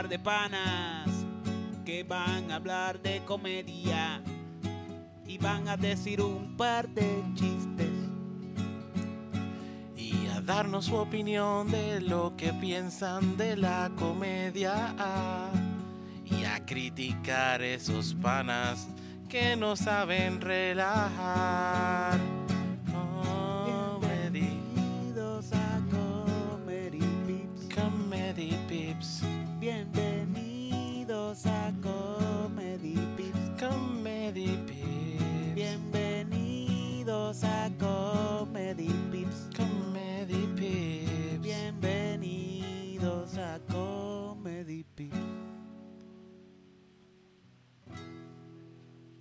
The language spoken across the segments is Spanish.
par de panas que van a hablar de comedia y van a decir un par de chistes. Y a darnos su opinión de lo que piensan de la comedia. Y a criticar esos panas que no saben relajar.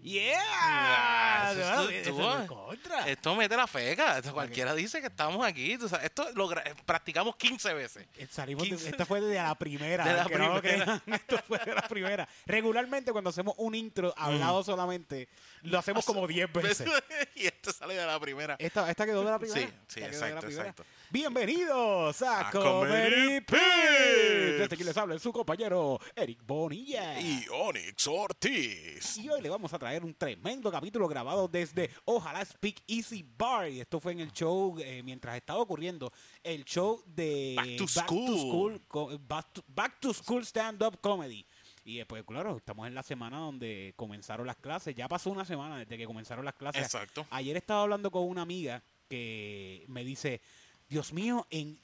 Yeah, Ah, eso No, eso estuvo- no es contra. Esto mete la feca. Esto Cualquiera dice que estamos aquí. tú sabes, esto lo practicamos 15 veces. Eh, Salimos de- 15. esta fue de la primera. De la no primera. crean, esto fue de la primera. Regularmente cuando hacemos un intro hablado solamente, lo hacemos como 10 veces. y esto sale de la primera. Esta, esta quedó de la primera. Sí, sí, exacto, exacto. Bienvenidos a, A. Pips. Desde aquí les habla su compañero Eric Bonilla. Y Onyx Ortiz. Y hoy le vamos a traer un tremendo capítulo grabado desde Ojalá Speak Easy Bar. Y esto fue en el show, eh, mientras estaba ocurriendo, el show de Back to School. Back to, Back to School Stand Up Comedy. Y después, claro, estamos en la semana donde comenzaron las clases. Ya pasó una semana desde que comenzaron las clases. Exacto. Ayer estaba hablando con una amiga que me dice, Dios mío, en,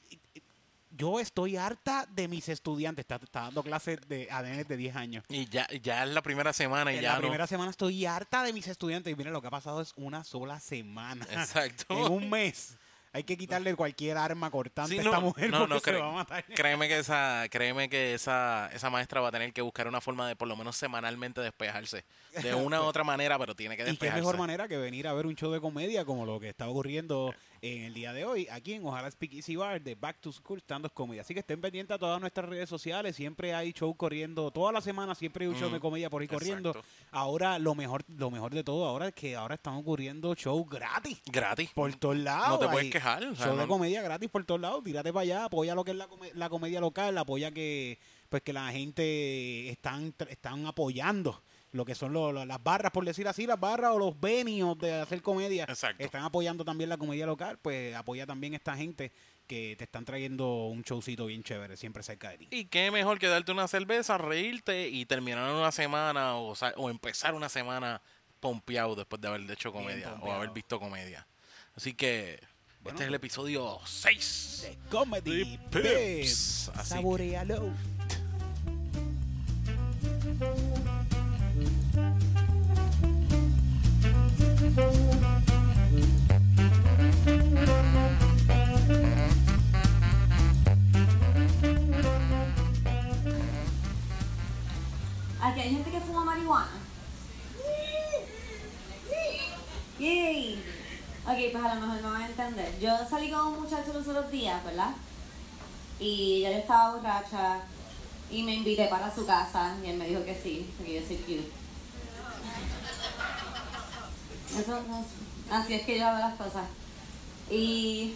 yo estoy harta de mis estudiantes. Está, está dando clases de, a nenes de 10 años. Y ya, ya es la primera semana y En ya la no. primera semana estoy harta de mis estudiantes. Y mira, lo que ha pasado es una sola semana. Exacto. en un mes. Hay que quitarle cualquier arma cortante Sí, a esta mujer no, porque no, se va a matar. Créeme que esa, créeme que esa, esa maestra va a tener que buscar una forma de por lo menos semanalmente despejarse. De una u otra manera, pero tiene que Y qué despejarse. mejor manera que venir a ver un show de comedia como lo que está ocurriendo en el día de hoy aquí en Ojalá Speak Easy Bar de Back to School Stand Up Comedy. Así que estén pendientes a todas nuestras redes sociales. Siempre hay show corriendo. Toda la semana siempre hay un show Mm, de comedia por ahí corriendo. Ahora lo mejor, lo mejor de todo ahora es que ahora están ocurriendo shows gratis. Gratis. Por todos lados. No te puedes quejar, o sea, show de comedia gratis por todos lados. Tírate para allá, apoya lo que es la, come- la comedia local, apoya que pues que la gente están, están apoyando lo que son lo- lo- las barras, por decir así, las barras o los venios de hacer comedia. Exacto. Están apoyando también la comedia local, pues apoya también esta gente que te están trayendo un showcito bien chévere, siempre cerca de ti. Y qué mejor que darte una cerveza, reírte y terminar una semana o, empezar una semana pompeado después de haber hecho comedia o haber visto comedia. Así que Bueno, este es el episodio 6. De Comedy Pips. Saborealo. Yo salí con un muchacho los otros días, ¿verdad? Y yo estaba borracha y me invité para su casa y él me dijo que sí, porque yo soy cute. Eso, así es que yo hago las cosas. Y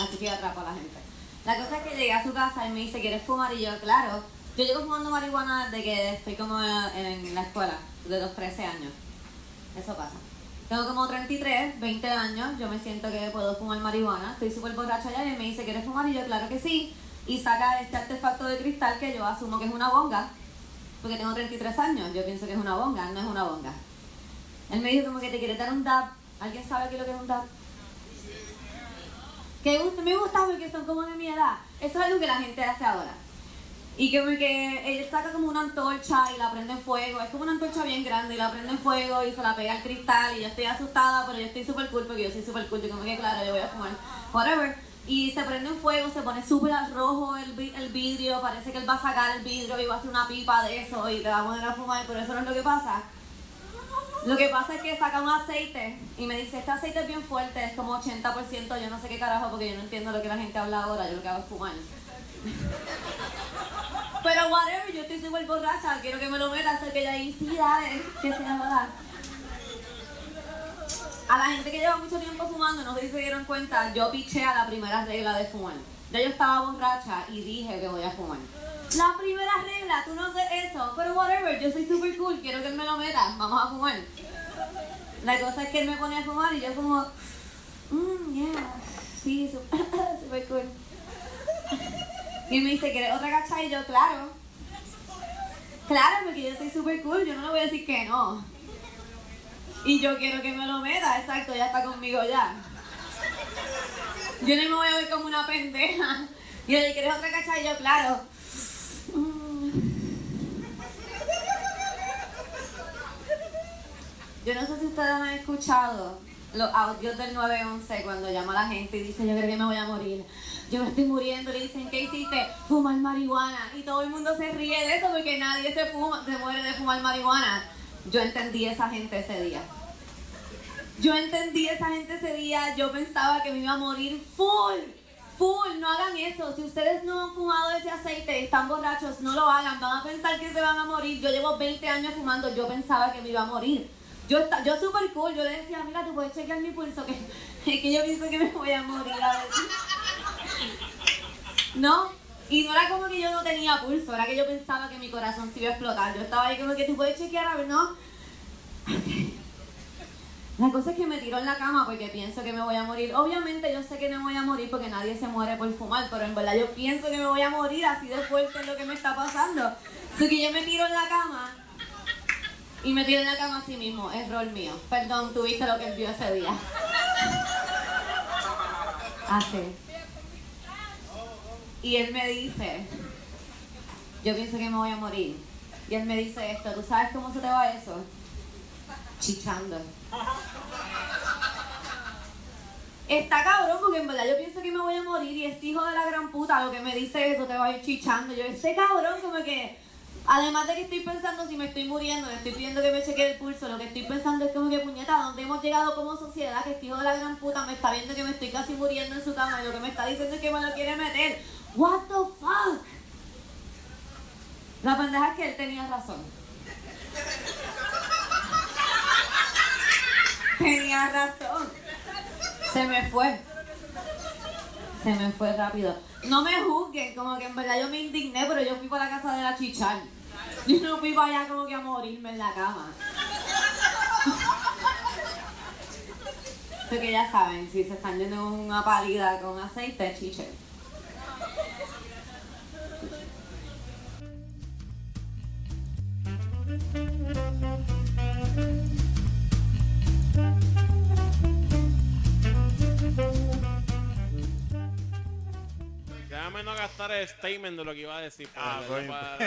así que yo atrapo a la gente. La cosa es que llegué a su casa y me dice, ¿quieres fumar? Y yo, claro. Yo llevo fumando marihuana desde que estoy como en la escuela, de los 13 años. Eso pasa. Tengo como 33, 20 años, yo me siento que puedo fumar marihuana, estoy súper borracha ya y él me dice, ¿quieres fumar? Y yo, claro que sí. Y saca este artefacto de cristal que yo asumo que es una bonga, porque tengo 33 años, yo pienso que es una bonga, no es una bonga. Él me dijo como que te quiere dar un dab. ¿Alguien sabe qué es lo que es un dab? Que me gusta porque son como de mi edad. Eso es algo que la gente hace ahora. Y como que él saca como una antorcha y la prende en fuego. Es como una antorcha bien grande y la prende en fuego y se la pega al cristal. Y yo estoy asustada, pero yo estoy súper cool porque yo soy súper cool. Y como que claro, yo voy a fumar. Whatever. Y se prende en fuego, se pone súper rojo el, el vidrio. Parece que él va a sacar el vidrio y va a hacer una pipa de eso y te va a poner a fumar. Pero eso no es lo que pasa. Lo que pasa es que saca un aceite y me dice, este aceite es bien fuerte, es como 80%, yo no sé qué carajo, porque yo no entiendo lo que la gente habla ahora, yo lo que hago es fumar. Pero whatever, yo estoy súper borracha, quiero que me lo metas, sé que ya hay sí, dale, que se joda. A la gente que lleva mucho tiempo fumando, no se dieron cuenta, yo piché a la primera regla de fumar. Ya yo estaba borracha y dije que voy a fumar. La primera regla, tú no haces eso, pero whatever, yo soy super cool, quiero que él me lo meta, vamos a fumar. La cosa es que él me pone a fumar y yo como, mmm, yeah, sí, super, super cool. Y me dice, ¿quieres otra cacha? Y yo, claro. Claro, porque yo soy super cool, yo no le voy a decir que no. Y yo quiero que me lo meta, exacto, ya está conmigo ya. Yo no me voy a ver como una pendeja. Y él, ¿quieres otra cacha? Y yo, claro. Yo no sé si ustedes han escuchado los audios del 911 cuando llama la gente y dice yo creo que me voy a morir. Yo me estoy muriendo, le dicen, ¿qué hiciste? Fumar marihuana. Y todo el mundo se ríe de eso porque nadie se, fuma, se muere de fumar marihuana. Yo entendí esa gente ese día. Yo entendí esa gente ese día, yo pensaba que me iba a morir full. Full, no hagan eso. Si ustedes no han fumado ese aceite, están borrachos, no lo hagan. Van a pensar que se van a morir. Yo llevo 20 años fumando, yo pensaba que me iba a morir. Yo, yo super cool, yo le decía, mira, tú puedes chequear mi pulso, que, que yo pienso que me voy a morir. a ver". No, y no era como que yo no tenía pulso, era que yo pensaba que mi corazón se iba a explotar. Yo estaba ahí como que tú puedes chequear, a ver, ¿no? La cosa es que me tiro en la cama porque pienso que me voy a morir. Obviamente yo sé que no voy a morir porque nadie se muere por fumar, pero en verdad yo pienso que me voy a morir así de fuerte es lo que me está pasando. Así que yo me tiro en la cama y me tiro en la cama así mismo, es rol mío. Perdón, tuviste lo que él vio ese día. Así. Y él me dice, yo pienso que me voy a morir. Y él me dice esto, ¿tú sabes cómo se te va eso? Chichando. Está cabrón porque en verdad yo pienso que me voy a morir y este hijo de la gran puta lo que me dice eso te va a ir chichando. Yo, este cabrón como que, además de que estoy pensando si me estoy muriendo, le estoy pidiendo que me chequee el pulso, lo que estoy pensando es como que puñeta, ¿a dónde hemos llegado como sociedad? Que este hijo de la gran puta me está viendo que me estoy casi muriendo en su cama y lo que me está diciendo es que me lo quiere meter. What the fuck? La pendeja es que él tenía razón. Tenía razón. Se me fue. Se me fue rápido. No me juzguen, como que en verdad yo me indigné, pero yo fui para la casa de la chichar. Yo no fui para allá como que a morirme en la cama. Así que ya saben, si se están yendo una pálida con aceite, chiche. Déjame no gastar el statement de lo que iba a decir. Ah, para-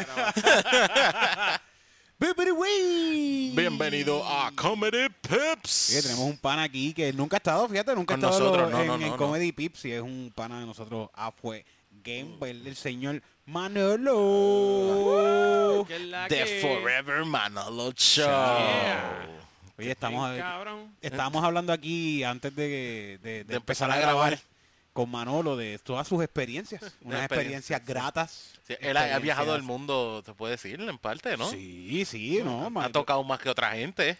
wee. Bienvenido a Comedy Pips. Oye, tenemos un pana aquí que nunca ha estado, fíjate, nunca ha estado nosotros, lo- no, en, no, en no, no. Comedy Pips y es un pana de nosotros. Ah, fue Gamer, el señor Manolo. La The Forever Manolo Show. Yeah. Oye, estamos, estábamos hablando aquí antes de, de- de empezar a grabar. grabar con Manolo de todas sus experiencias. Unas experiencias, experiencias gratas. Sí, él ha, ha viajado el mundo, te puede decir, en parte, ¿no? Sí, sí, no. Ha tocado más que otra gente.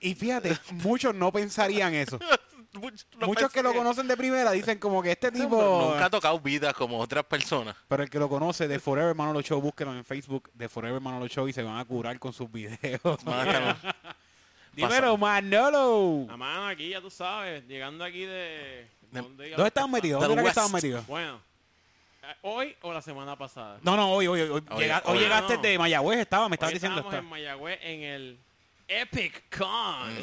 Y fíjate, muchos no pensarían eso. Muchos no Muchos que lo conocen de primera dicen como que este tipo... Nunca ha tocado vidas como otras personas. Pero el que lo conoce de Forever Manolo Show, búsquenlo en Facebook de Forever Manolo Show y se van a curar con sus videos. Dímelo, Manolo. La mano aquí, ya tú sabes, llegando aquí de... De- ¿Dónde, ¿Dónde estaban metidos? ¿Dónde que estaban metidos? Bueno, eh, ¿hoy o la semana pasada? No, no, hoy, hoy, hoy, Hoy, llega- hoy. hoy llegaste No. de Mayagüez, estaba, me estabas diciendo. estamos en. Mayagüez en el Epic Con.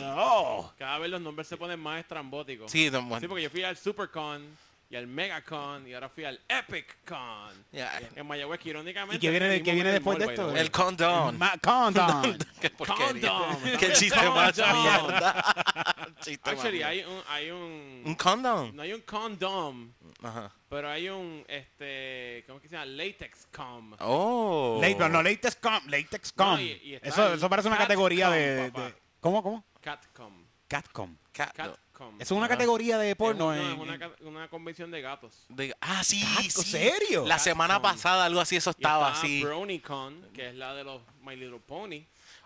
Oh. Cada vez los nombres se ponen más estrambóticos. Sí, don- Sí, porque yo fui al SuperCon y al MegaCon y ahora fui al Epic Con. Ya. En Mayagüez, que irónicamente... ¿Y qué viene, qué viene que después de esto? El condón. Ma- Condom. Qué porquería. Condom. Qué chiste más Condom. mierda. Chiste Actually, hay un... Hay un, Un condón. No hay un condom, Ajá. pero hay un, este, ¿cómo que se llama? Latex com. Oh. Late- no, no, latex com, latex com. No, y- y está eso, el eso parece una cat categoría com, de, papá. de- ¿Cómo, cómo? Catcom. Catcom. Ca- Catcom. Es una Ah. categoría de porno. Es, en- una, en- ca- una convención de gatos. de- ah, sí, sí. ¿serio? La semana pasada algo así, eso Y estaba está así. BronyCon, que es la de los My Little Pony.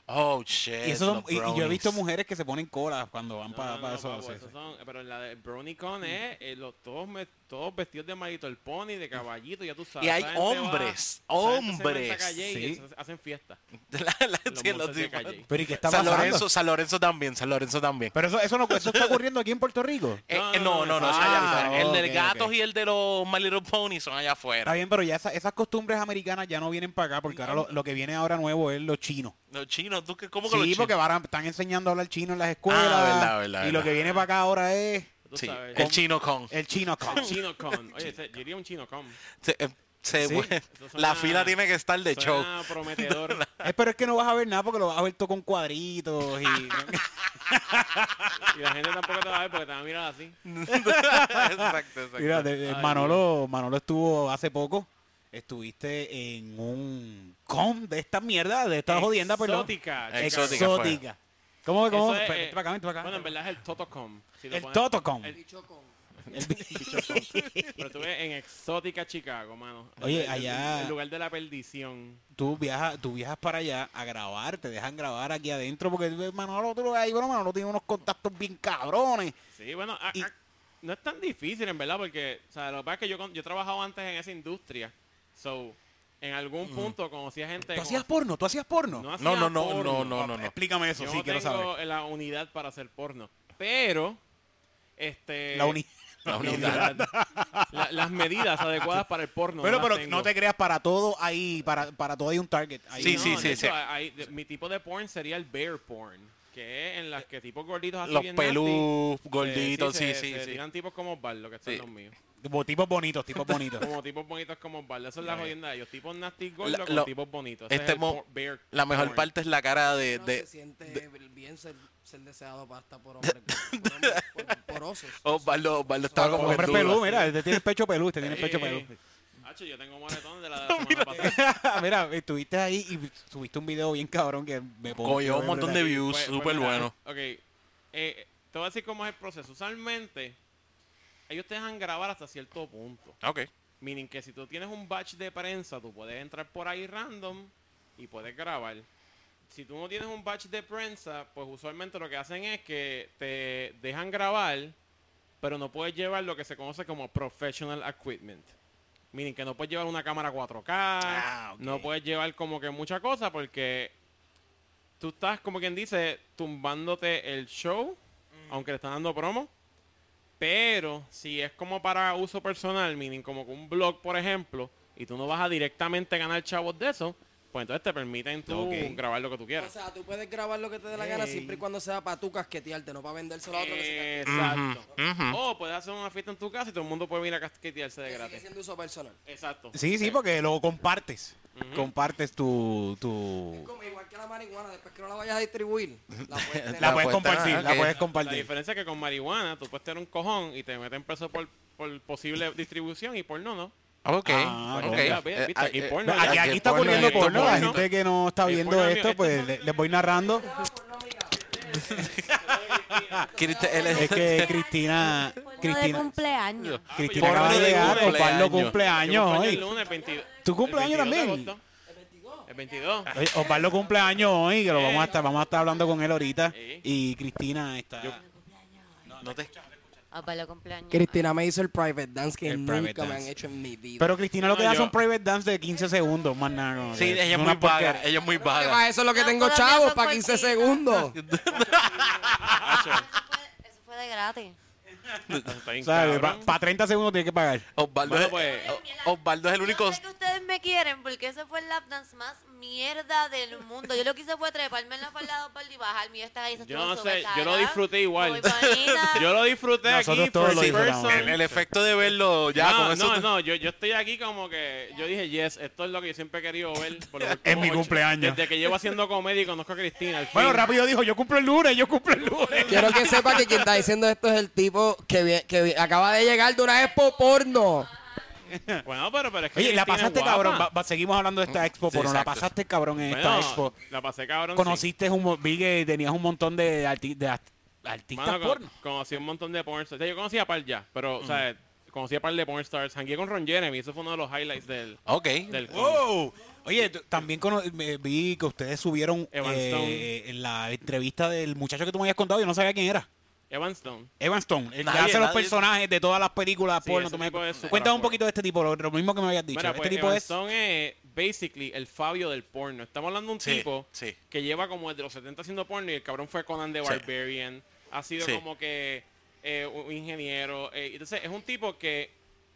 Oh, shit. y, eso son- los y- y yo he brownies. visto mujeres que se ponen colas cuando van No, para no, no, eso. papo, sí, esos sí. son- pero la de BronyCon es eh, los, todos, me- todos vestidos de My Little Pony, de caballito, ya tú sabes. Y hay va- hombres, hombres. calle y Sí. se- hacen fiesta. La- la- Los sí, los de calle. Pero ¿y qué está San pasando? Lorenzo, San Lorenzo también, San Lorenzo también. Pero eso, eso, no, eso está ocurriendo aquí en Puerto Rico. Eh, No, eh, no, no, no, no. El de ok, gatos ok. y el de los My Little Pony son allá Está afuera. bien, pero ya esa- esas costumbres americanas ya no vienen para acá porque ahora lo, lo que viene ahora nuevo es los chinos. Los chinos, ¿tú qué? ¿Cómo que Sí, los porque chinos? ahora están enseñando a hablar chino en las escuelas. Ah, verdad, verdad, y lo verdad. que viene para acá ahora es Tú Sí, sabes. el chino con. el chino. con. ChinoCon. Oye, ese- yo diría un ChinoCon. Se- eh, se- Sí. Eso la fila tiene que estar de show. Suena prometedor. Es, pero es que no vas a ver nada porque lo vas a ver todo con cuadritos y... y la gente tampoco te va a ver porque te va a mirar así. exacto, exacto. Mira, de- de- Ay, Manolo, Manolo estuvo hace poco, estuviste en un con de esta mierda, de esta jodienda, perdón. Exótica. Exótica fue. ¿Cómo? cómo? Es, eh, para acá, vente para acá. Bueno, en verdad es el Totocom. si El pones- Totocom. el- El- Bichocom. Pero estuve en Exótica, Chicago, mano. Oye, El- el- allá- El lugar de la perdición. tú viajas, tú viajas para allá a grabar, te dejan grabar aquí adentro porque Manolo, tú lo ves ahí, bueno, Manolo tiene unos contactos bien cabrones. Sí, bueno, a- Y- a- no es tan difícil, en verdad, porque, o sea, lo que pasa es que yo, yo he trabajado antes en esa industria. So, en algún punto conocía gente... ¿Tú como- hacías porno? ¿Tú hacías porno? no, hacía No, no, no, porno. no, no, no, no. Explícame eso, Yo sí, no quiero tengo saber. la unidad para hacer porno. Pero, este... La uni- La unidad. La- las medidas adecuadas para el porno. Pero, no pero no te creas para todo ahí, para, para todo hay un target. Ahí Sí, no. sí, de sí, hecho, sí. hay- de- mi tipo de porn sería el bear porn, que es en las que tipos gorditos así Los bien pelú, gorditos, se- sí, se- sí, se sí. tiran tipos como Osvaldo, que están Sí. los míos. Tipo- Tipos bonitos, tipos bonitos. Como tipos bonitos como Osvaldo. Esa es la jodienda de ellos. Tipos nasty gordos La- con lo- tipos bonitos. Ese este es el mo- por- bear La mejor porn. parte es la cara de... De se siente bien ser, ser deseado para hasta por hombres, por, hombres por, por osos. Osvaldo, Osvaldo estaba como Hombre en duda. pelú, mira, este tiene el pecho pelú, este tiene el pecho Sí. pelú. Hacho, yo tengo de la, de la semana pasada. mira, estuviste ahí y subiste un video bien cabrón que me pongo. Cogió un montón de views, Pues- pues súper mira, bueno. Ok, eh, te voy a decir cómo es el proceso. Usualmente, ellos te dejan grabar hasta cierto punto. Ok. Meaning que si tú tienes un batch de prensa, tú puedes entrar por ahí random y puedes grabar. Si tú no tienes un batch de prensa, pues usualmente lo que hacen es que te dejan grabar, pero no puedes llevar lo que se conoce como professional equipment. Meaning que no puedes llevar una cámara 4K, Ah, no puedes llevar como que mucha cosa porque tú estás, como quien dice, tumbándote el show, aunque le están dando promo. Pero si es como para uso personal, meaning como que un blog, por ejemplo, y tú no vas a directamente ganar chavos de eso, pues entonces te permiten tú grabar lo que tú O quieras. sea, tú puedes grabar lo que te dé la gana siempre y cuando sea para tu casquetearte, no para vendérselo a otro que se Exacto. Ujú. O puedes hacer una fiesta en tu casa y todo el mundo puede venir a casquetearse de que sigue gratis. siendo uso personal. Exacto. Sí, sí, porque lo compartes. Compartes tu, tu... Como igual que la marihuana, después que no la vayas a distribuir, la puedes tener. La La puedes compartir, ah, la puedes La compartir. diferencia es que con marihuana tú puedes tener un cojón y te meten preso por, por posible distribución y por no, ¿no? Ok. Ah, ok. Mira, ve, Eh, aquí eh, porno. Aquí, aquí está porno, ocurriendo esto porno. La porno. gente que no está viendo porno esto, pues esto le- les voy narrando. Es- que Cristina... Porno de Cristina, cumpleaños. Cristina Porno acaba de llegar. Osvaldo cumpleaños hoy. el lunes 22. ¿Tu cumpleaños 22 de también? El 22. Oye, Osvaldo cumpleaños hoy, que lo vamos a estar, vamos a estar hablando con él ahorita. Y Cristina está... No te- Ah, para el cumpleaños. Cristina me hizo el private dance que El nunca private me dance. han hecho en mi vida. Pero Cristina lo que No, da yo- son private dance de 15 segundos, más nada. como Sí, que ella es una muy vaga. porquería. Ella es muy vaga. para eso es lo que No, tengo chavos, son para 15 cortitas. segundos. Eso fue, eso fue de gratis. está bien ¿Sabes? cabrón. Para 30 segundos tienes que pagar. Osvaldo, Bueno, es, pues, O- Osvaldo es el único... Yo sé que ustedes me quieren porque ese fue el lap dance más mierda del mundo. Yo lo que hice fue treparme en la falda de Osvaldo y bajarme yo estaba ahí. Yo no sé, yo lo disfruté igual. Yo lo disfruté Nosotros aquí, todos first lo disfrutamos. person. El, el efecto de verlo ya no, con eso... no, yo, yo estoy aquí como que, yo dije, yes, esto es lo que yo siempre he querido ver. por lo- En mi ocho- cumpleaños. Desde que llevo haciendo comedia y conozco a Cristina. Bueno, rápido dijo, yo cumplo el lunes, yo cumplo el lunes. Quiero que sepa que quien está diciendo esto es el tipo que, que acaba de llegar de una expo porno. Bueno, pero, pero es que Oye, la pasaste cabrón. Va- va- seguimos hablando de esta expo, Sí, pero la exacto. pasaste cabrón en Bueno, esta expo. La pasé cabrón. sí. Conociste un, mo- vi que tenías un montón de, arti- de art- artistas Mano, con- porno. conocí un montón de porn stars. O sea, yo conocía a par ya, pero, o sea, conocí a par de porn stars. Jangué con Ron Jeremy, eso fue uno de los highlights del, Ok. del con. Wow. Oye, también cono- me vi que ustedes subieron Evan eh, Stone. en la entrevista del muchacho que tú me habías contado, yo no sabía quién era. Evan Stone. Evan Stone, el que Nadie, hace los nadie- personajes de todas las películas Sí, porno. ese tú me- tipo es super Cuéntame un afuera. poquito de este tipo, lo, lo mismo que me habías dicho. Mira, este pues, tipo Evan es... Stone es basically el Fabio del porno. Estamos hablando de un Sí, tipo sí. que lleva como desde los 70 haciendo porno y el cabrón fue Conan the Sí. Barbarian. Ha sido Sí. como que eh, un ingeniero. eh, entonces es un tipo que,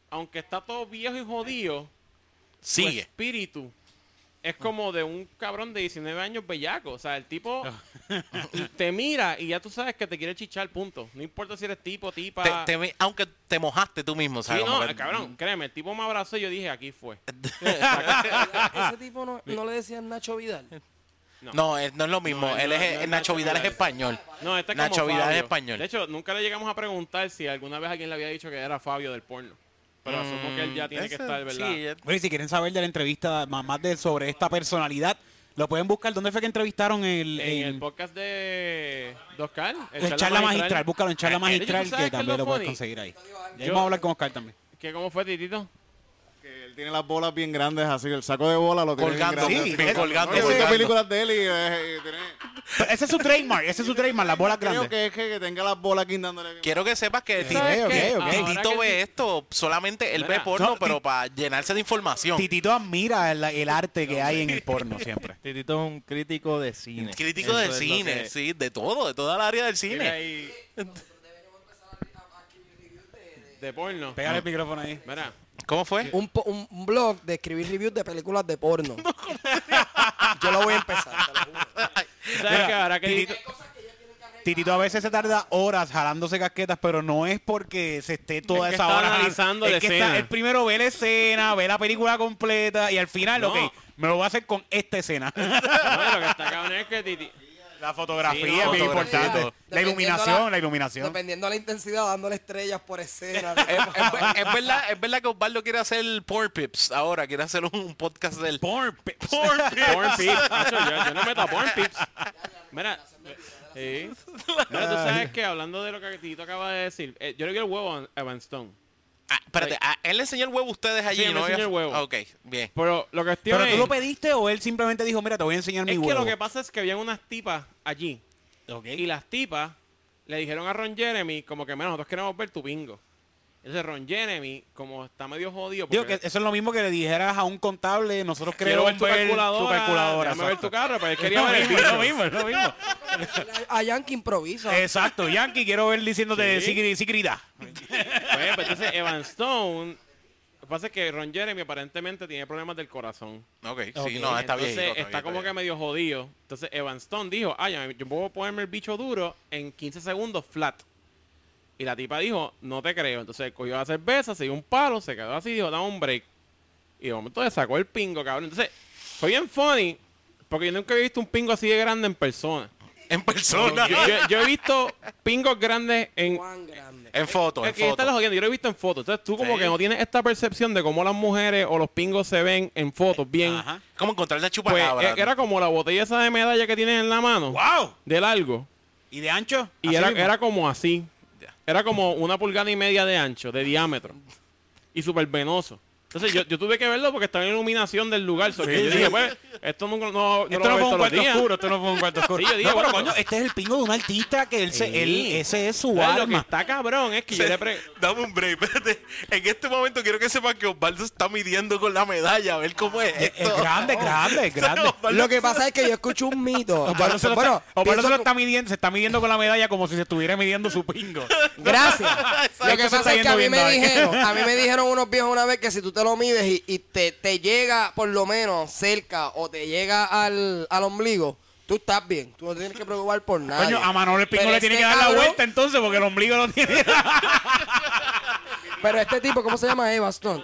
aunque está todo viejo y jodido, su Sigue. espíritu es como de un cabrón de 19 años bellaco. O sea, el tipo te mira y ya tú sabes que te quiere chichar, punto. No importa si eres tipo, tipa. Te- te me- aunque te mojaste tú mismo, Sí, ¿sabes? no, Como que- cabrón, créeme, el tipo me abrazó y yo dije, aquí fue. Ese tipo no, no le decían Nacho Vidal. No, es- no es lo mismo. No, él no, es, no es Nacho Nacho Vidal es español. No, este es como Nacho Vidal es español. De hecho, nunca le llegamos a preguntar si alguna vez alguien le había dicho que era Fabio del porno. Pero asumo que él ya tiene que estar, ¿verdad? Mm, Sí, eh, Oye, si quieren saber de la entrevista más, más de sobre esta personalidad, lo pueden buscar. ¿Dónde fue que entrevistaron el, En el podcast de Oscar. el charla, magistral? Búscalo en charla Eh, ¿tú magistral que también lo lo puedes conseguir ahí. Yo- vamos a hablar con Oscar también. ¿Qué, ¿Cómo fue, Titito? Él tiene las bolas bien grandes, así el saco de bola lo tiene Colgando, bien sí, grande. él- colgando, No, yo he colgando. películas de él y, eh, y tiene- Ese es su trademark, ese es su trademark, las bolas creo grandes. que es que, que tenga las bolas aquí dándole bien. Quiero que sepas que Sí, Tito- ok, qué? ok. Ahora Tito que ve sí- esto, solamente él ve Mira, porno, no, pero Ti- para llenarse de información. Titito admira el, el arte que hay en el porno siempre. Titito es un crítico de cine. Crítico Eso de es lo cine, que- sí, de todo, de toda el área del Mira cine. ahí. De porno. Pégale el micrófono ahí. Mira, ¿Cómo fue? Un, po- un un blog de escribir reviews de películas de porno. Yo lo voy a empezar, te lo juro. ¿sabes Mira, qué? Ahora que Titito, Titito a veces se tarda horas jalándose casquetas, pero no es porque se esté toda Es que esa está hora. analizando es la que escena. Está, él primero ve la escena, ve la película completa y al final, No. ok, me lo voy a hacer con esta escena. No, lo que está cabrón es que Titi... la fotografía Sí, no, es bien importante. La iluminación, la- la iluminación. Dependiendo de la intensidad, dándole estrellas por escena. es, es ver- es verdad, es verdad que Osvaldo quiere hacer el Porn Pips ahora, quiere hacer un, un podcast del Porn pics. Porn Pips. Porn Pips. Yo, yo no meto a Porn Pips. Mira, sí. Mira, tú sabes que hablando de lo que Tito acaba de decir, eh, yo le vi el huevo a Evan Stone. Ah, espérate, ah, él le enseñó el huevo a ustedes allí, Sí, él ¿no? enseñó el huevo. Ah, ok, bien. Pero lo que ¿Pero es, tú lo pediste o él simplemente dijo, mira, te voy a enseñar mi es que huevo? lo que pasa es que habían unas tipas allí. Ok. Y las tipas le dijeron a Ron Jeremy como que, mira, nosotros queremos ver tu bingo. Entonces Ron Jeremy, como está medio jodido, Digo que eso es lo mismo que le dijeras a un contable, nosotros queremos ver tu calculadora, tu calculadora. ver tu carro, pero él Es quería lo ver el mismo, es lo mismo, es lo mismo. A Yankee improvisa. Exacto, Yankee, quiero ver diciéndote Sí. Sigrida. Pues, pues, entonces Evan Stone, lo que pasa es que Ron Jeremy aparentemente tiene problemas del corazón. Ok, sí, no, está bien. Entonces está como que medio jodido. Entonces Evan Stone dijo, ah, ya, yo puedo ponerme el bicho duro en 15 segundos flat. Y la tipa dijo, no te creo. Entonces cogió la cerveza, se dio un palo, se quedó así dijo, dame un break. Y de momento le sacó el pingo, cabrón. Entonces, fue bien funny, porque yo nunca había visto un pingo así de grande en persona. En persona. Yo, yo- yo he visto pingos grandes en, Grande. En foto, en es que estás foto. jodiendo, yo lo he visto en fotos. Entonces tú como Sí. que no tienes esta percepción de cómo las mujeres o los pingos se ven en fotos bien. Ajá. Como encontrar la Pues chupacabra. eh, era como la botella esa de medalla que tienes en la mano. ¡Wow! De largo. ¿Y de ancho? Y era, mismo. era como así. Era como una pulgada y media de ancho, de diámetro. Y súper venoso. Entonces yo, yo tuve que verlo porque estaba en iluminación del lugar. so que Sí, yo sí. dije, pues, esto nunca, no, no Esto fue un cuarto días. oscuro, esto no fue un cuarto oscuro. Sí, yo dije, no, pero bueno, coño, este es el pingo de un artista que él, se, Sí. él ese es su Pero Lo que arma. está cabrón es que yo le pre... Dame un break, espérate. En este momento quiero que sepan que Osvaldo está midiendo con la medalla, a ver cómo es Es, esto. es grande, grande, es grande. Osvaldo- Lo que pasa es que yo escucho un mito. Osvaldo se lo, bueno, está, Osvaldo se lo que- está midiendo, se está midiendo con la medalla como si se estuviera midiendo su pingo. Gracias. Lo que pasa es que a mí me dijeron, a mí me dijeron unos viejos una vez que si tú te lo mides y, y te, te llega por lo menos cerca o te llega al, al ombligo, tú estás bien. Tú no tienes que preocupar por nada. Coño, a Manolo el pingo Pero le tiene que este dar la vuelta entonces porque el ombligo lo tiene. Pero este tipo, ¿cómo se llama? Evan Stone.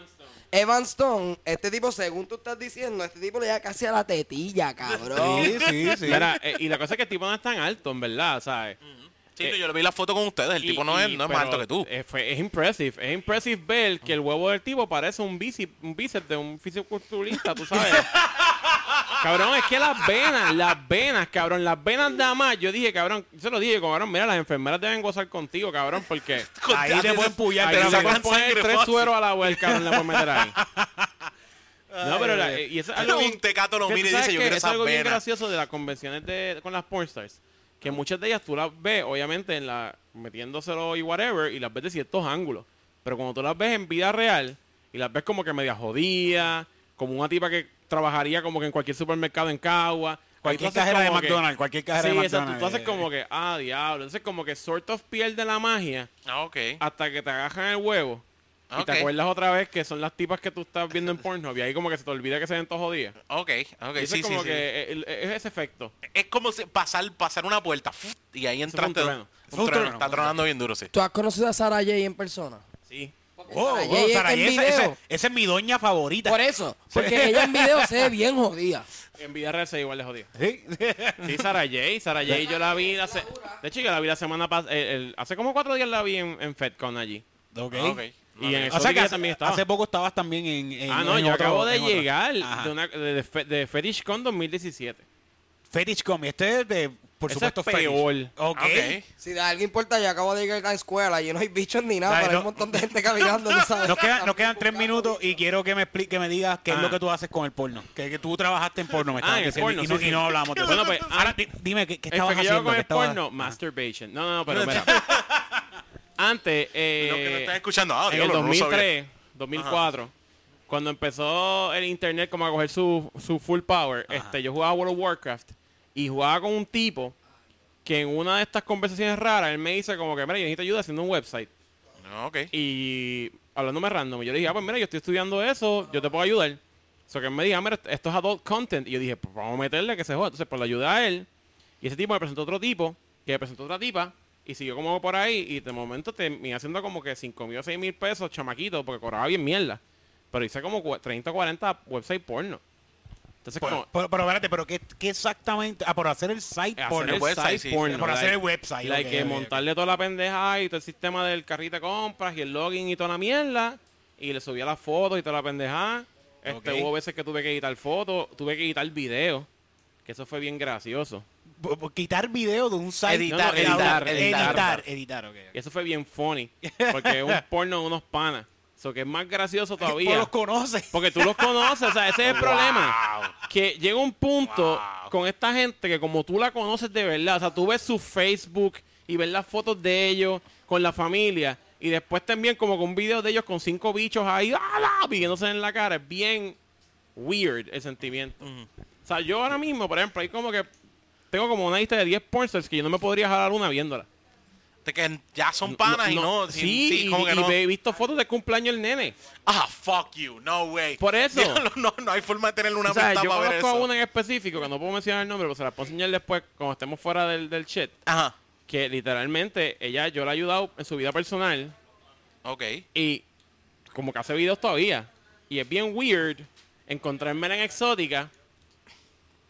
Evan Stone, este tipo, según tú estás diciendo, este tipo le llega casi a la tetilla, cabrón. sí, sí. Mira, eh, y la cosa es que el tipo no es tan alto, en verdad, ¿sabes? Sí, Eh, yo le vi la foto con ustedes. El y- tipo no es, no es más alto que tú. Es, fue- es impressive. Es impressive ver que el huevo del tipo parece un bíceps, un bíceps de un fisiculturista, tú sabes. cabrón, es que las venas, las venas, cabrón, las venas nada más. Yo dije, cabrón, se lo dije, cabrón, mira, las enfermeras deben gozar contigo, cabrón, porque Ahí te pueden pullar, te pueden poner tres sueros a la vuelta, cabrón, le pueden meter ahí. No, pero la- y eso es algo bien- un tecato lo mira y dice, yo quiero es esas algo bien gracioso de las convenciones de, con las pornstars. Que muchas de ellas tú las ves, obviamente, en la metiéndoselo y whatever, y las ves de ciertos ángulos. Pero cuando tú las ves en vida real, y las ves como que media jodida, como una tipa que trabajaría como que en cualquier supermercado en Cagua. Cualquier cajera de que- McDonald's, cualquier cajera sí, de. McDonald's. Tú haces como que, ah, diablo. Entonces como que sort of pierde la magia Ah, ok. hasta que te agajan el huevo. Y te acuerdas otra vez que son las tipas que tú estás viendo en Pornhub. Y ahí como que se te olvida que se ven todos jodidas. Ok, ok, Y eso sí, es como sí, que eh, el- es ese efecto. sí. Es como si pasar, pasar una puerta y ahí fue un entraste. trueno. Un trueno. trueno. Está tronando bien duro, sí. ¿Tú has conocido a Sarah J en persona? Sí. Oh, Sarah oh, en- Sarah esa, video. esa- esa es mi doña favorita. Por eso, porque ella en video se ve bien jodida. En vida real se ve igual de jodido. Sí. Sí, Sara J. Sara J. yo la vi hace... De hecho, yo la vi la semana pasada... hace como cuatro días la vi en, en FedCon allí. Ok. Ok. Y en O eso sea que hace, también estaba. hace poco estabas también en, en- ah, no, en yo otro- acabo de llegar de, una, de, de, Fe- de FetishCon 2017. Fetish Com. Este es de, por Ese supuesto, es peor. Fetish. Ok. Ok. Si de algo importa, yo acabo de llegar a la escuela y no hay bichos ni nada, Ay, pero hay no. un montón de gente caminando, ¿no sabes? Nos quedan, nos quedan tres minutos y quiero que me explique, que me digas qué es Ah. lo que tú haces con el porno. Que, que tú trabajaste en porno, me Ah, en porno, y, no, sí, y sí. no hablamos de Bueno, eso. pues, Ahora, ah, di- dime, ¿qué, qué estabas que yo haciendo? con ¿Qué el porno, masturbation. No, no, no, pero mira. Antes, eh, Los que no están escuchando, ah, en el diablo, no sabía. 2003, 2004, cuando empezó el internet como a coger su, su full power, este, yo jugaba World of Warcraft y jugaba con un tipo que en una de estas conversaciones raras, él me dice como que, mira, yo necesito ayuda haciendo un website. No, ok. Y hablándome random, yo le dije, ah, pues mira, yo estoy estudiando eso, yo te puedo ayudar. O sea, que él me diga, mira, esto es adult content. Y yo dije, pues vamos a meterle que se joda. Entonces, por la ayuda a él, y ese tipo me presentó otro tipo, que me presentó otra tipa, y siguió como por ahí, y de momento terminé haciendo como que 5 mil o 6 mil pesos, chamaquito, porque cobraba bien mierda. Pero hice como cua- 30 o 40 website porno. Entonces, Pero, como... pero, pero espérate, pero ¿qué, qué exactamente? Ah, por hacer el site hacer porno. el website, site sí. porno, Por hacer el website, like ok, que montarle toda la pendeja y todo el sistema del carrito de compras y el login y toda la mierda. Y le subía las fotos y toda la pendeja. Este. Hubo veces que tuve que editar fotos, tuve que editar video. Que eso fue bien gracioso. Quitar video de un site. Editar, No, no, editar, editar, editar. editar, eso fue bien funny. Porque es un porno de unos panas. Eso que es más gracioso Tú todavía. los conoces. Porque tú los conoces, o sea, ese es el problema. Que llega un punto con esta gente que como tú la conoces de verdad, o sea, tú ves su Facebook y ves las fotos de ellos con la familia y después te envían como con videos de ellos con cinco bichos ahí, ¡ala! pidiéndose en la cara. Es bien weird el sentimiento. O sea, yo ahora mismo, por ejemplo, hay como que tengo como una lista de 10 pornsters que yo no me podría jalar una viéndola. De que ya son panas y no. sí, sí, y, como que y no. he visto fotos de cumpleaños el nene. Ah, fuck you. No way. Por eso. No, no hay forma de tenerle una O sea, yo para ver eso. una en específico, que no puedo mencionar el nombre, pero se la puedo enseñar después cuando estemos fuera del, del chat. Ajá. Que literalmente ella, yo la he ayudado en su vida personal Ok. y como que hace videos todavía. Y es bien weird encontrarme en exótica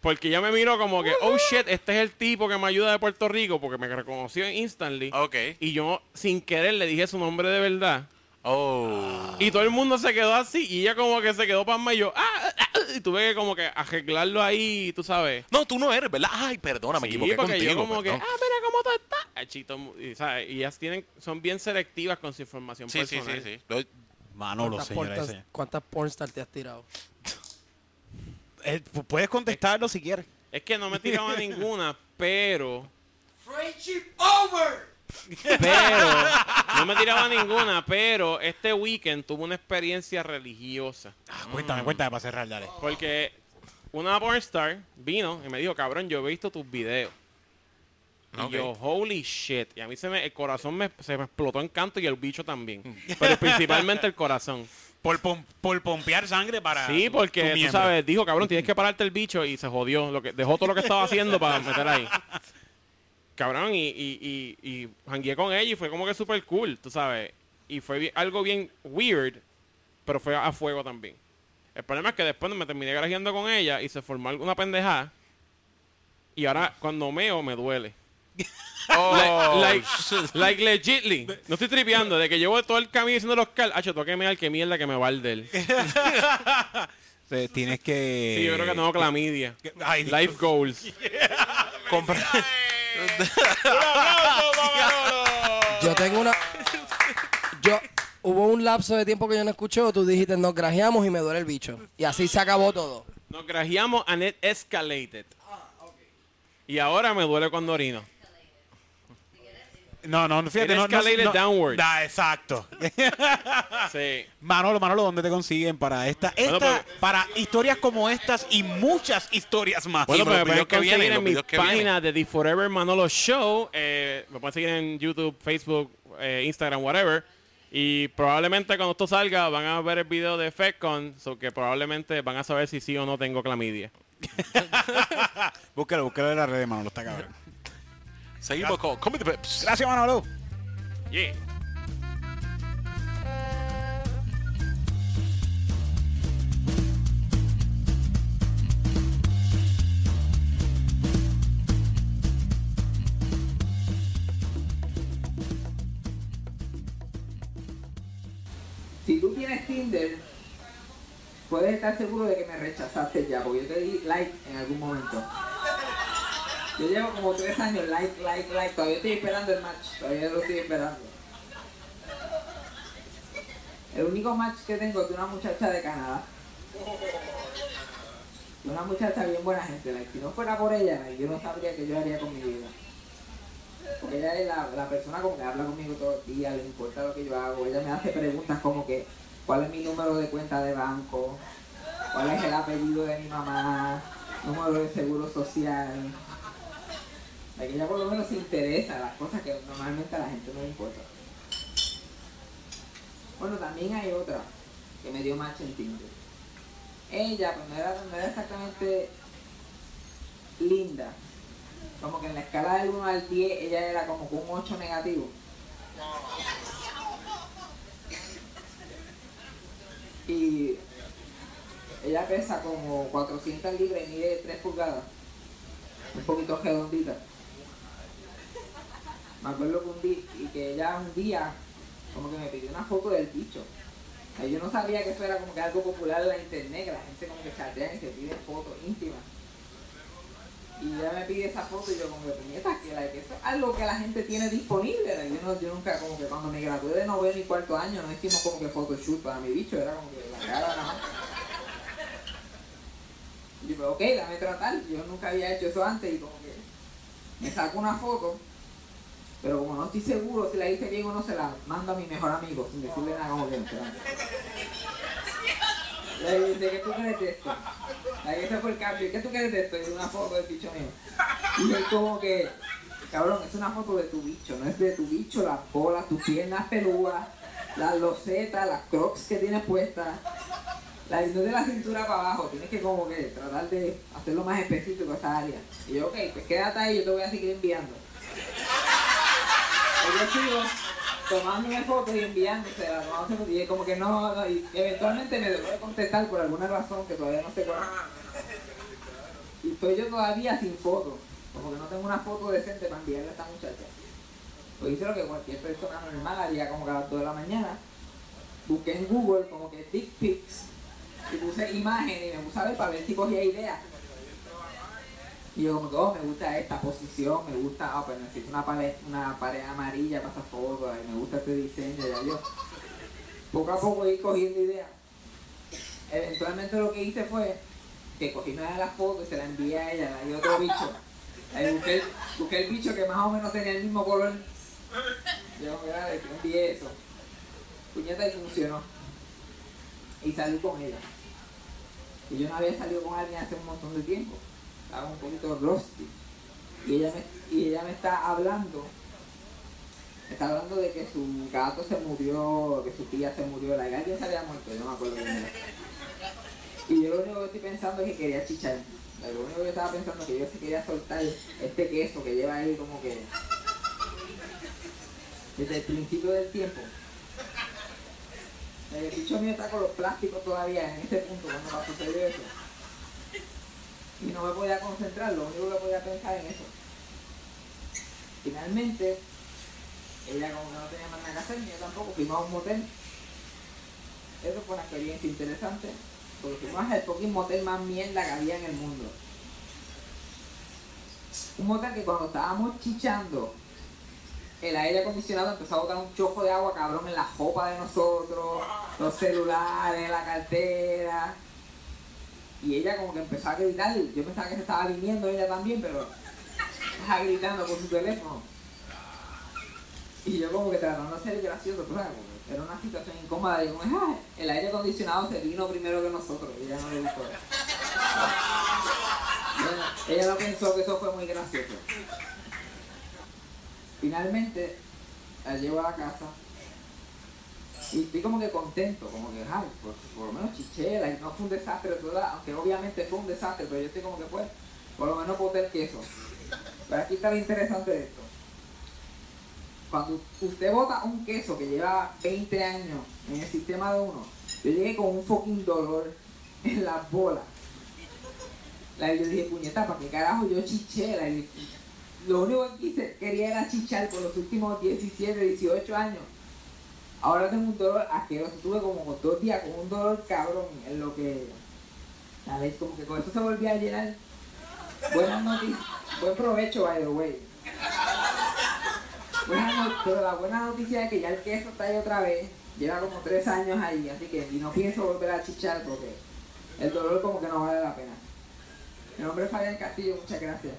porque ella me miró como que, oh shit, este es el tipo que me ayuda de Puerto Rico porque me reconoció instantly. Ok. Y yo sin querer le dije su nombre de verdad. Oh. Y todo el mundo se quedó así y ella como que se quedó para y yo, ah, ah, ah", y tuve que como que arreglarlo ahí, tú sabes. No, tú no eres, ¿verdad? Ay, perdona, me Sí, equivoqué porque contigo. yo como que, perdón. ah, mira cómo tú estás. Ay, chito, y, ¿sabes? y ellas tienen, son bien selectivas con su información Sí, sí, personal. sí, sí. Lo- Manolo, ¿Cuántas, señora. pornstar-. ¿Cuántas pornstar te has tirado? Eh, pu- puedes contestarlo si quieres. Es que no me tiraba ninguna, pero, Friendship over. pero, no me tiraba ninguna, pero este weekend tuve una experiencia religiosa. Ah, cuéntame, cuéntame para cerrar, dale. Porque una pornstar vino y me dijo, cabrón, yo he visto tus videos. Y yo, holy shit. Y a mí se me, el corazón me, se me explotó en canto y el bicho también. Pero principalmente el corazón. Por, pom- por pompear sangre para. Sí, porque tú sabes, dijo, cabrón, tienes que pararte el bicho y se jodió. Lo que, dejó todo lo que estaba haciendo para meter ahí. Cabrón, y, y, y, y jangueé con ella y fue como que súper cool, tú sabes. Y fue bien- algo bien weird, pero fue a fuego también. El problema es que después me terminé grajeando con ella y se formó alguna pendejada. Y ahora cuando meo me duele. Oh, like, like legitly. No estoy tripeando. De que llevo todo el camino diciendo los cal. Hacho, toque al que mierda que me va el del. Tienes que. Sí, yo creo que tengo clamidia. Ay, Life goals. Yo tengo una. Yo. Hubo un lapso de tiempo que yo no escuché, o tú dijiste, nos grajeamos y me duele el bicho. Y así se acabó todo. Nos grajeamos and it escalated. Y ahora me duele cuando orino. No, no, fíjate. No, no, escalated no- downwards. Da, exacto. Sí. Manolo, Manolo, ¿dónde te consiguen para esta, Bueno, esta pues- para historias como estas y muchas historias más? Bueno, Y pues me pueden que vienen, conseguir los en mi página de The Forever Manolo Show. Eh, me pueden seguir en YouTube, Facebook, eh, Instagram, whatever. Y probablemente cuando esto salga van a ver el video de FedCon, so que probablemente van a saber si sí o no tengo clamidia. búscalo, búscalo en la red, Manolo, está cabrón. Seguimos con Comedy Peps. Gracias, Manolo. Yeah. Si tú tienes Tinder, puedes estar seguro de que me rechazaste ya, porque yo te di like en algún momento. Yo llevo como tres años like, like, like. Todavía estoy esperando el match. Todavía lo estoy esperando. El único match que tengo es de una muchacha de Canadá. Una muchacha bien buena gente. like, Si no fuera por ella, yo no sabría qué yo haría con mi vida. Porque ella es la, la persona como que habla conmigo todo el día, le importa lo que yo hago. Ella me hace preguntas como que, ¿cuál es mi número de cuenta de banco? ¿Cuál es el apellido de mi mamá? Número de seguro social. Like, ella por lo menos se interesa las cosas que normalmente a la gente no le importa. Bueno, también hay otra que me dio match en Tinder. Ella, pues no era, no era exactamente linda. Como que en la escala del 1 al 10 ella era como con un 8 negativo. Y ella pesa como 400 libras y mide 3 pulgadas. Un poquito redondita. Me acuerdo que un día, y que ella un día como que me pidió una foto del bicho. O yo no sabía que eso era como que algo popular en la internet, que la gente como que chatea y se pide fotos íntimas. Y ella me pide esa foto y yo como que puñeta, que, eso es algo que la gente tiene disponible. Yo, no, yo nunca como que cuando me gradué de noveno y cuarto año no hicimos como que photoshoot para mi bicho, era como que la cara nada más. Y yo, ok, dame tratar. Yo nunca había hecho eso antes y como que me saco una foto, pero como no estoy seguro si la hice bien o no, se la mando a mi mejor amigo sin decirle nada como que. Le dice, ¿qué tú crees de esto? Ahí ese fue el cambio. ¿Qué tú crees de esto? Y una foto del bicho mío. Y él como que, cabrón, es una foto de tu bicho, no es de tu bicho, las bolas, tus piernas peludas, las losetas, las crocs que tienes puestas. La no de la cintura para abajo, tienes que como que tratar de hacerlo más específico esa área. Y yo, ok, pues quédate ahí, yo te voy a seguir enviando. Yo sigo tomándome fotos y enviándosela, tomándose fotos, y como que no, no, eventualmente me dejó de contestar por alguna razón que todavía no sé cuál. Y estoy yo todavía sin foto, como que no tengo una foto decente para enviarle a esta muchacha. Pues hice lo que cualquier persona normal haría como que a las 2 de la mañana. Busqué en Google como que dick pics y puse imágenes y me puse a ver para ver si cogía ideas. Y yo oh, me gusta esta posición, me gusta, ah, pues necesito una pared, una pared amarilla para esta foto, y me gusta este diseño, ya yo. Poco a poco ir cogiendo ideas. Eventualmente lo que hice fue que cogí una de las fotos y se la envié a ella, la di otro bicho. Ahí busqué el bicho que más o menos tenía el mismo color. Yo, mira, le envié eso. Puñeta y funcionó. Y salí con ella. Y yo no había salido con alguien hace un montón de tiempo. Estaba un poquito rusty. Y ella me, y ella me está hablando. Me está hablando de que su gato se murió, que su tía se murió, la alguien se había muerto, yo no me acuerdo era. Y yo lo único que estoy pensando es que quería chichar. Lo único que estaba pensando es que yo se quería soltar este queso que lleva ahí como que desde el principio del tiempo. El bicho mío está con los plásticos todavía en este punto cuando va a suceder eso. Y no me podía concentrar, lo único que podía pensar en eso. Finalmente, ella como que no tenía más nada que hacer, ni yo tampoco, fuimos a un motel. Eso fue una experiencia interesante, porque fuimos al fucking motel más mierda que había en el mundo. Un motel que cuando estábamos chichando, el aire acondicionado empezó a botar un chojo de agua cabrón en la jopa de nosotros, los celulares, la cartera. Y ella como que empezó a gritar, yo pensaba que se estaba viniendo ella también, pero estaba gritando por su teléfono. Y yo como que tratando de ser gracioso, pero era, una situación incómoda. Y yo como, "Ah, el aire acondicionado se vino primero que nosotros. Y ella no le gustó. Ella, ella no pensó que eso fue muy gracioso. Finalmente, la llevo a la casa. Y estoy como que contento, como que, ay, por, por lo menos chichela, y no fue un desastre toda, aunque obviamente fue un desastre, pero yo estoy como que pues, por lo menos boté el queso. Pero aquí está lo interesante de esto. Cuando usted bota un queso que lleva 20 años en el sistema de uno, yo llegué con un fucking dolor en las bolas. La, yo dije, puñeta, ¿para qué carajo yo chiché? La, lo único que quise, quería era chichar por los últimos 17, 18 años. Ahora tengo un dolor asqueroso. Tuve como dos días con un dolor cabrón en lo que... La vez como que con eso se volvía a llenar. Buenas noticias. Buen provecho, by the way. Pero la buena noticia es que ya el queso está ahí otra vez. Lleva como tres años ahí, así que y no pienso volver a chichar porque el dolor como que no vale la pena. Mi nombre es Fabián Castillo, muchas gracias.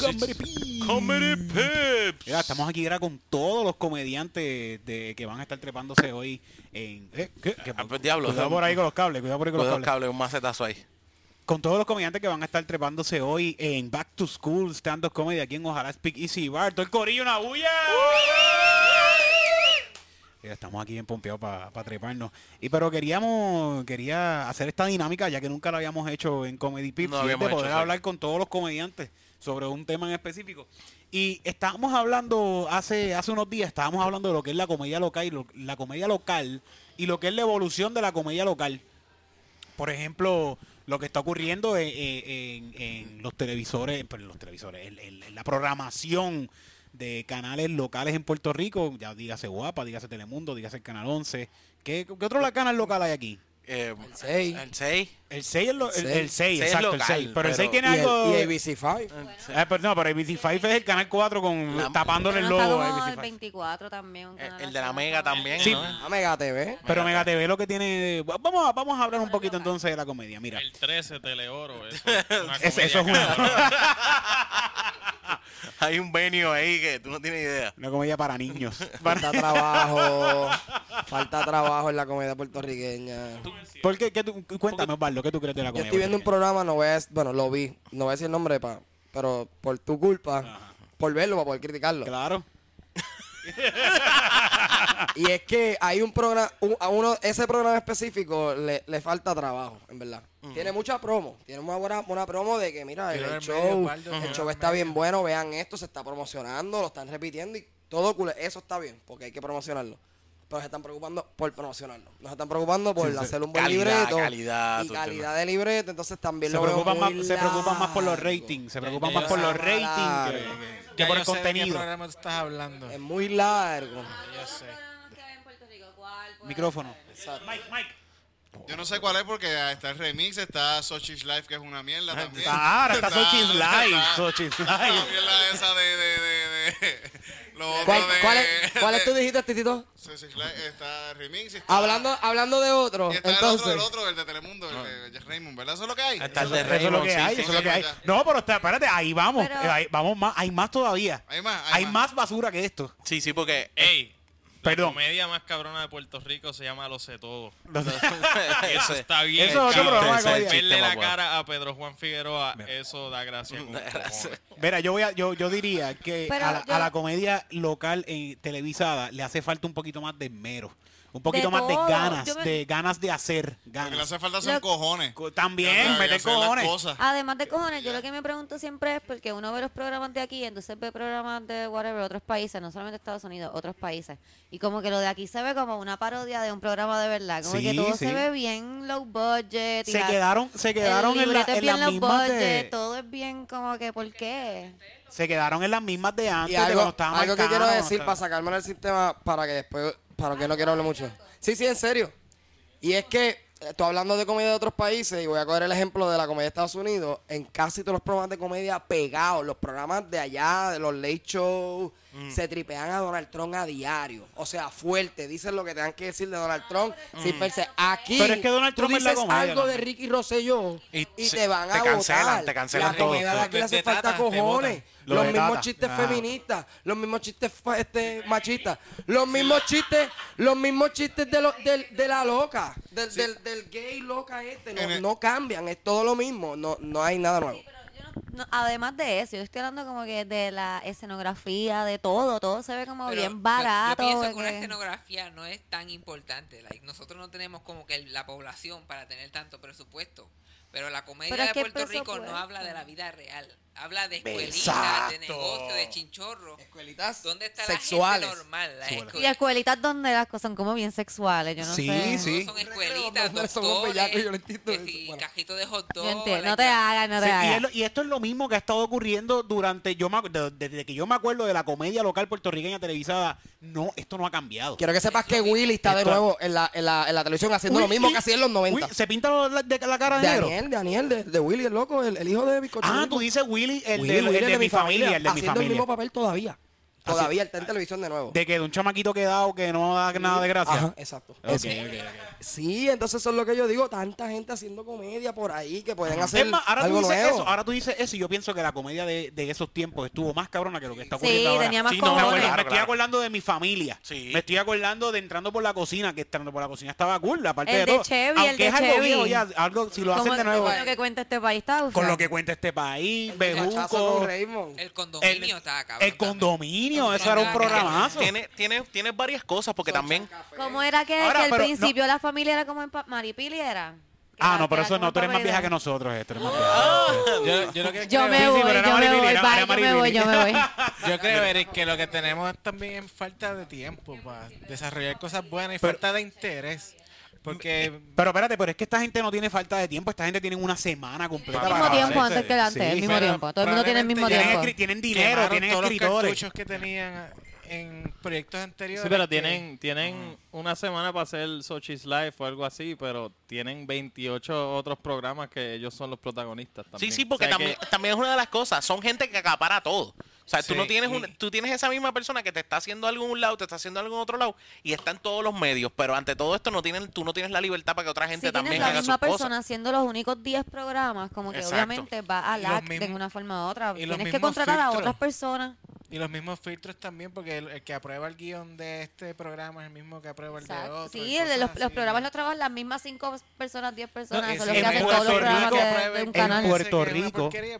Comedy Pips. Mira, estamos aquí ahora con todos los comediantes de, que van a estar trepándose hoy en... ¿eh? Ah, pues, diablo, Cuidado por ahí con los cables, cuidado por ahí con los cables. cables, un macetazo ahí. Con todos los comediantes que van a estar trepándose hoy en Back to School Stand Up Comedy aquí en Ojalá Speak Easy Bar. Todo el corillo, una bulla. Mira, Estamos aquí bien pompeados para treparnos. Y pero queríamos, quería hacer esta dinámica ya que nunca lo habíamos hecho en Comedy Pips. No de poder hecho, hablar con todos los comediantes sobre un tema en específico. Y estábamos hablando hace, hace unos días, estábamos hablando de lo que es la comedia local y lo- la comedia local y lo que es la evolución de la comedia local. Por ejemplo, lo que está ocurriendo en, en- en los televisores, en los televisores, la programación de canales locales en Puerto Rico, ya dígase Guapa, dígase Telemundo, dígase el Canal 11. ¿Qué, qué otro canal local hay aquí? Eh, El 6. El 6. El 6 es lo- el, El el 6, seis es exacto, local, el 6. Pero el pero- 6 tiene Y, el, algo... y ABC5. Eh, pero no, pero ABC5 es el canal 4 con La- tapándole el Bueno, logo el ABC5. 24 también. un El, el de la Mega también, Sí. ¿no? A Mega TV. Pero Mega TV lo que tiene... Vamos a, vamos a hablar un poquito entonces de la comedia. Mira, El 13 Teleoro. Eso, es eso es una... Hay un venio ahí que tú no tienes idea. Una comedia para niños. Falta trabajo. Falta trabajo en la comedia puertorriqueña. ¿Por qué? ¿Qué tú- cuéntame, Osvaldo, ¿qué tú crees de la Yo comedia? estoy viendo un programa, no voy a, bueno, lo vi, no voy a decir el nombre, pa, pero por tu culpa, Ajá. por verlo, para poder criticarlo. Claro. Y es que hay un programa, un- a uno, ese programa específico le, le falta trabajo, en verdad. Tiene mucha promo, tiene una buena, buena promo de que, mira, el, medio, show, el show está medio. bien bueno, vean esto, se está promocionando, lo están repitiendo y todo cool, eso está bien, porque hay que promocionarlo. Pero se están preocupando por promocionarlo. No se están preocupando por Sí, hacer un buen Calidad, libreto. calidad, y calidad de libreto, entonces también Se lo veo preocupan, más, se preocupan más por los ratings. Se preocupan más por los ratings que, que- que Ya por el sé de qué contenido. programa estás hablando. Es muy largo. Yo sé. Micrófono. ser? Mike, Mike. Yo no sé cuál es porque está el remix, está Sochi's Life, que es una mierda también. Ah, ahora está Está- Sochi's está- Sochi's La Live. mierda esa de... de, de, de lo otro ¿Cuál, de- cuál es, cuál es tú dijiste, Titito? Sochi's Life, está el remix. Está, Hablando, hablando de otro, Y está entonces. el otro, el otro, el de Telemundo, el de Jeff Raymond, ¿verdad? Eso es lo que hay. Está el de Eso es lo Raymond, que sí, hay, sí, eso es lo que hay. Ya. No, pero está, espérate, ahí vamos. Pero- eh, ahí vamos más, hay más todavía. Hay más, Hay más basura que esto. Sí, sí, porque... Ey, Perdón. la comedia más cabrona de Puerto Rico se llama Lo sé todo. Eso está bien. Eso es otro cabrón. programa de comedia. Verle la cara a Pedro Juan Figueroa, eso da gracia. Mira, yo voy a, yo, yo diría que a la, yo- a la comedia local televisada le hace falta un poquito más de mero. Un poquito De más de ganas, me- de ganas de hacer. Lo que le Ganas. hace falta son Lo- cojones. Co- También, meter cojones. cosas. Además de cojones, yo lo que me pregunto siempre es porque uno ve los programas de aquí, entonces ve programas de whatever, otros países, no solamente Estados Unidos, otros países. Y como que lo de aquí se ve como una parodia de un programa de verdad. Como Sí, que todo sí. se ve bien low budget. y Se la- quedaron, se quedaron el en, la- en mismas budget, de, todo es bien como que, ¿por qué? se quedaron en las mismas de antes Y de algo, cuando estaba algo que quiero decir para sacarme del sistema, para que después, para que no quiero hablar mucho. Sí, sí, en serio. Y es que, estoy hablando de comedia de otros países y voy a coger el ejemplo de la comedia de Estados Unidos. En casi todos los programas de comedia pegados, los programas de allá, de los late shows, Mm. se tripean a Donald Trump a diario. O sea, fuerte. Dicen lo que tengan que decir de Donald Trump sin pensar. Aquí, Mm. Pero es que Donald tú Trump es la dices comedia, algo ¿no? de Ricky Rosselló y, Y se- te van te a cancelan, votar. te cancelan La todo. comedia de aquí le hace De falta Tata, te cojones. Los de mismos Tata. chistes Ah. feministas, los mismos chistes este, machistas, los mismos chistes, los mismos chistes de, lo- del- de la loca, del, del, del gay loca este, no, no cambian, es todo lo mismo, no, no hay nada nuevo. No, además de eso, yo estoy hablando como que de la escenografía, de todo, todo se ve como Pero bien barato. Yo, pienso que una escenografía no es tan importante. like, nosotros no tenemos como que la población para tener tanto presupuesto. Pero la comedia Pero de Puerto Rico no habla de la vida real. Habla de escuelitas, de negocios, de chinchorros. Escuelitas ¿Dónde está sexuales. la gente normal? La Sexuales. Y escuelitas donde las cosas son como bien sexuales, yo no Sí, sé. sí. Son Los escuelitas, hombres somos doctores, bellacos, yo lo entiendo eso. si Bueno. cajito de hot dog. No te hagas, no te Sí, y, hagas. es lo- y esto es lo mismo que ha estado ocurriendo durante, yo me, desde que yo me acuerdo de la comedia local puertorriqueña televisada, no, esto no ha cambiado. Quiero que sepas que Willy está de nuevo en la, en la, en la televisión haciendo lo mismo que hacía en los 90. Uy, ¿Se pinta la, de la cara de negro? Daniel, Daniel, de, de Willy, el loco, el, el hijo de Bizcocho. Ah, tú dices Willy, el, Willy, de, el de mi familia, el de mi haciendo el familia. mismo papel todavía. Todavía está en televisión de nuevo. De que de un chamaquito quedado que no da nada de gracia. Ajá, exacto. Ok, Eso. ok, ok. Sí, entonces eso es lo que yo digo. Tanta gente haciendo comedia por ahí que pueden hacer Es más, ahora tú algo dices nuevo. eso, ahora tú dices eso y yo pienso que la comedia de, de esos tiempos estuvo más cabrona que lo que está Sí, ocurriendo ahora. tenía más Sí, no, Me, acuerdo- claro, me estoy claro. acordando de mi familia. Sí. Me estoy acordando de entrando por la cocina, que entrando por la cocina estaba cool, aparte El de de todo. Chevy, Aunque el de es algo Chevy. viejo ya, algo si lo hacen de nuevo. Con lo que cuenta este país, está Con lo que cuenta este país, Bejuco. El condominio estaba cabrón. el condominio, eso era un programazo. Tiene, tiene, tiene varias cosas, porque también ¿Cómo era que, Ahora, que al pero principio la familia era como en pa- Maripili era? Ah, no, pero eso no, tú eres más vieja que nosotros, eres más Yo, vieja. yo lo que Yo creo, me sí, voy, pero era yo me Maripili, voy, era- bye, era yo me voy, Maripili. yo me voy. yo creo, Eric, que lo que tenemos también es falta de tiempo para desarrollar cosas buenas y Pero- falta de interés. Porque Pero espérate, pero es que esta gente no tiene falta de tiempo, esta gente tiene una semana completa El para mismo tiempo antes que antes, el mismo tiempo. Todo el mundo tiene el mismo tiempo. escri- tienen dinero, tienen escritores. que tenían en proyectos anteriores. Sí, pero que- tienen, tienen una semana para hacer Sochi's Life o algo así, pero tienen 28 otros programas que ellos son los protagonistas también. Sí, sí, porque O sea también, que- también es una de las cosas. Son gente que acapara todo. O sea, tú Sí, no tienes y- un, tú tienes esa misma persona que te está haciendo algo en un lado, te está haciendo algo en otro lado y está en todos los medios, pero ante todo esto no tienen, tú no tienes la libertad para que otra gente Si también tienes la haga misma sus persona cosas. haciendo los únicos 10 programas, como que Exacto. obviamente va a lag de una forma u otra. Tienes que contratar a filtros. otras personas. Y los mismos filtros también, porque el, el que aprueba el guion de este programa es el mismo que aprueba el de otro. Sí, el de los, los programas los trabajan las mismas 5 personas, 10 personas. No, que hacen en todos los Puerto programas Rico de, de un canal. Puerto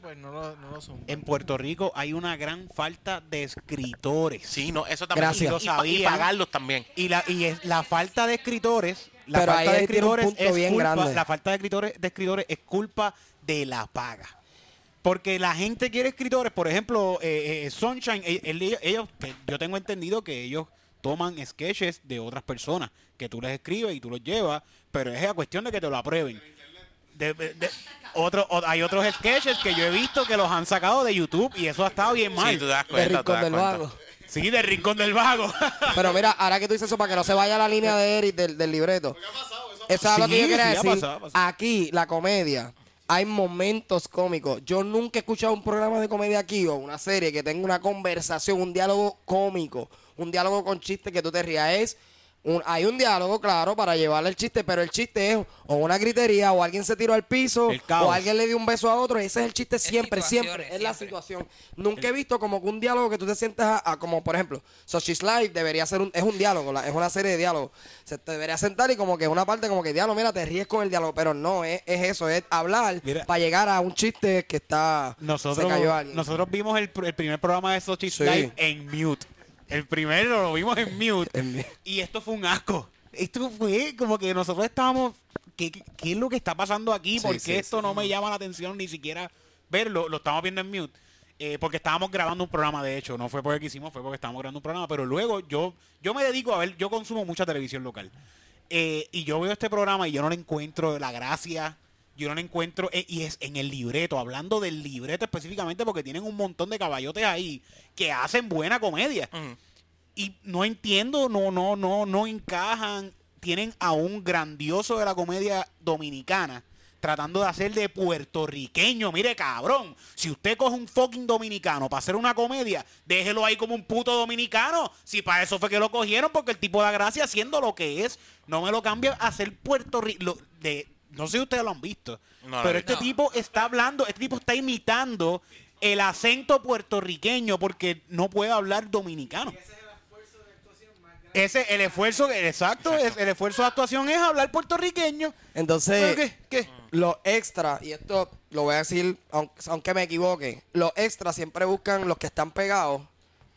pues no lo, no lo zumban. En Puerto Rico hay una gran falta de escritores. Sí, no, eso también. Gracias. Y, Lo y pagarlos también. Y la y es, la falta de escritores, la Pero falta de escritores es culpa, grande. la falta de escritores de escritores es culpa de la paga. Porque la gente quiere escritores, por ejemplo, eh, eh, Sunshine, eh, ellos, que yo tengo entendido que ellos toman sketches de otras personas, que tú les escribes y tú los llevas, pero es la cuestión de que te lo aprueben. De- de- de- otro, o- hay otros sketches que yo he visto que los han sacado de YouTube y eso ha estado bien mal. Sí, tú das De cuenta. te Rincón das del cuenta. Vago. Sí, de Rincón del Vago. Pero mira, ahora que tú dices eso, para que no se vaya la línea de Eric del, del libreto. Eso es lo que yo Sí, quería sí, ha decir. pasado, ha pasado. Aquí, la comedia, hay momentos cómicos. Yo nunca he escuchado un programa de comedia aquí o una serie que tenga una conversación, un diálogo cómico, un diálogo con chistes que tú te rías. Un- hay un diálogo, claro, para llevarle el chiste, pero el chiste es o una gritería, o alguien se tiró al piso, o alguien le dio un beso a otro. Ese es el chiste siempre, siempre. Es la situación. Nunca he visto como que un diálogo que tú te sientes a, a- como por ejemplo, So She's Live debería ser un, es un diálogo, la- es una serie de diálogos. Se te debería sentar y como que una parte como que diálogo, mira, te ríes con el diálogo, pero no, es, es eso, es hablar Mira. para llegar a un chiste que está Nosotros, se cayó alguien. nosotros vimos el, pr- el primer programa de Sochi Sí. Live en mute. El primero lo vimos en mute. En y esto fue un asco. esto fue como que nosotros estábamos, ¿qué, qué- qué es lo que está pasando aquí? Sí, ¿Por qué sí, esto sí. no me llama la atención ni siquiera verlo? Lo estamos viendo en mute. eh, porque estábamos grabando un programa, de hecho, no fue porque quisimos, fue porque estábamos grabando un programa, pero luego yo, yo me dedico a ver, yo consumo mucha televisión local. Eh, y yo veo este programa y yo no le encuentro la gracia, yo no le encuentro, eh, y es en el libreto, hablando del libreto específicamente, porque tienen un montón de caballotes ahí que hacen buena comedia. Y no entiendo, no, no, no, no encajan. Tienen a un grandioso de la comedia dominicana tratando de hacer de puertorriqueño. Mire, cabrón, si usted coge un fucking dominicano para hacer una comedia, déjelo ahí como un puto dominicano. Si para eso fue que lo cogieron, porque el tipo da gracia haciendo lo que es. No me lo cambia a ser puertorriqueño. de No sé si ustedes lo han visto, No pero este tipo está hablando, este tipo está imitando el acento puertorriqueño porque no puede hablar dominicano. Ese el esfuerzo, exacto, es- el esfuerzo de actuación es hablar puertorriqueño. Entonces, ¿Qué? ¿Qué? los extras, y esto lo voy a decir, aunque, aunque me equivoque, los extras siempre buscan los que están pegados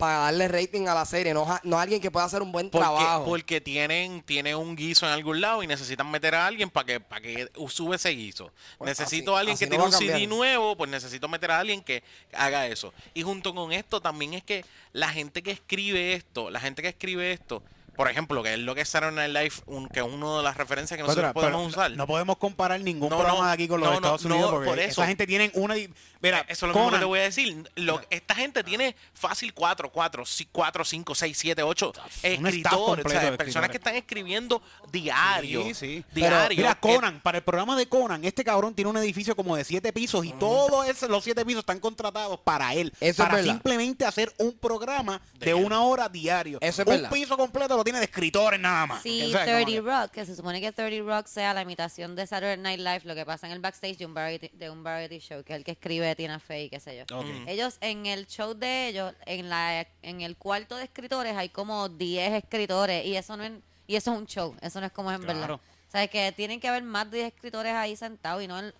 para darle rating a la serie, no, a- no alguien que pueda hacer un buen Porque, trabajo. porque tienen, tienen un guiso en algún lado y necesitan meter a alguien para que, para que sube ese guiso. Pues necesito así- a alguien que no tiene un CD nuevo, pues necesito meter a alguien que haga eso. Y junto con esto también es que la gente que escribe esto, la gente que escribe esto, por ejemplo, que es lo que es Saturday Night Live, un, que es una de las referencias que nosotros Pero- podemos pero usar. No podemos comparar ningún No, programa no, de aquí con los no, no, Estados no, Unidos porque por eso. esa gente tienen una... Mira, Eso es lo mismo que Conan, te voy a decir. Lo- esta gente tiene fácil 4, 4, 4, 5, 6, 7, 8 staff escritores. o sea, personas escritores. que están escribiendo diario. Sí, sí. Diario. Mira, que- Conan, para el programa de Conan, este cabrón tiene un edificio como de siete pisos y todos esos- los siete pisos están contratados para él. Eso para simplemente hacer un programa de, De- una hora diario. Eso es un verdad. piso completo lo tiene de escritores nada más. Sí, como 30 que- Rock, que se supone que 30 Rock sea la imitación de Saturday Night Live, lo que pasa en el backstage de un variety, de un variety show, que es el que escribe Tina Fey, qué sé yo. Ok. Ellos, en el show de ellos, en la en el cuarto de escritores hay como 10 escritores y eso no es, y eso es un show, eso no es como es en Claro. verdad. O sea, que tienen que haber más de 10 escritores ahí sentados y no el-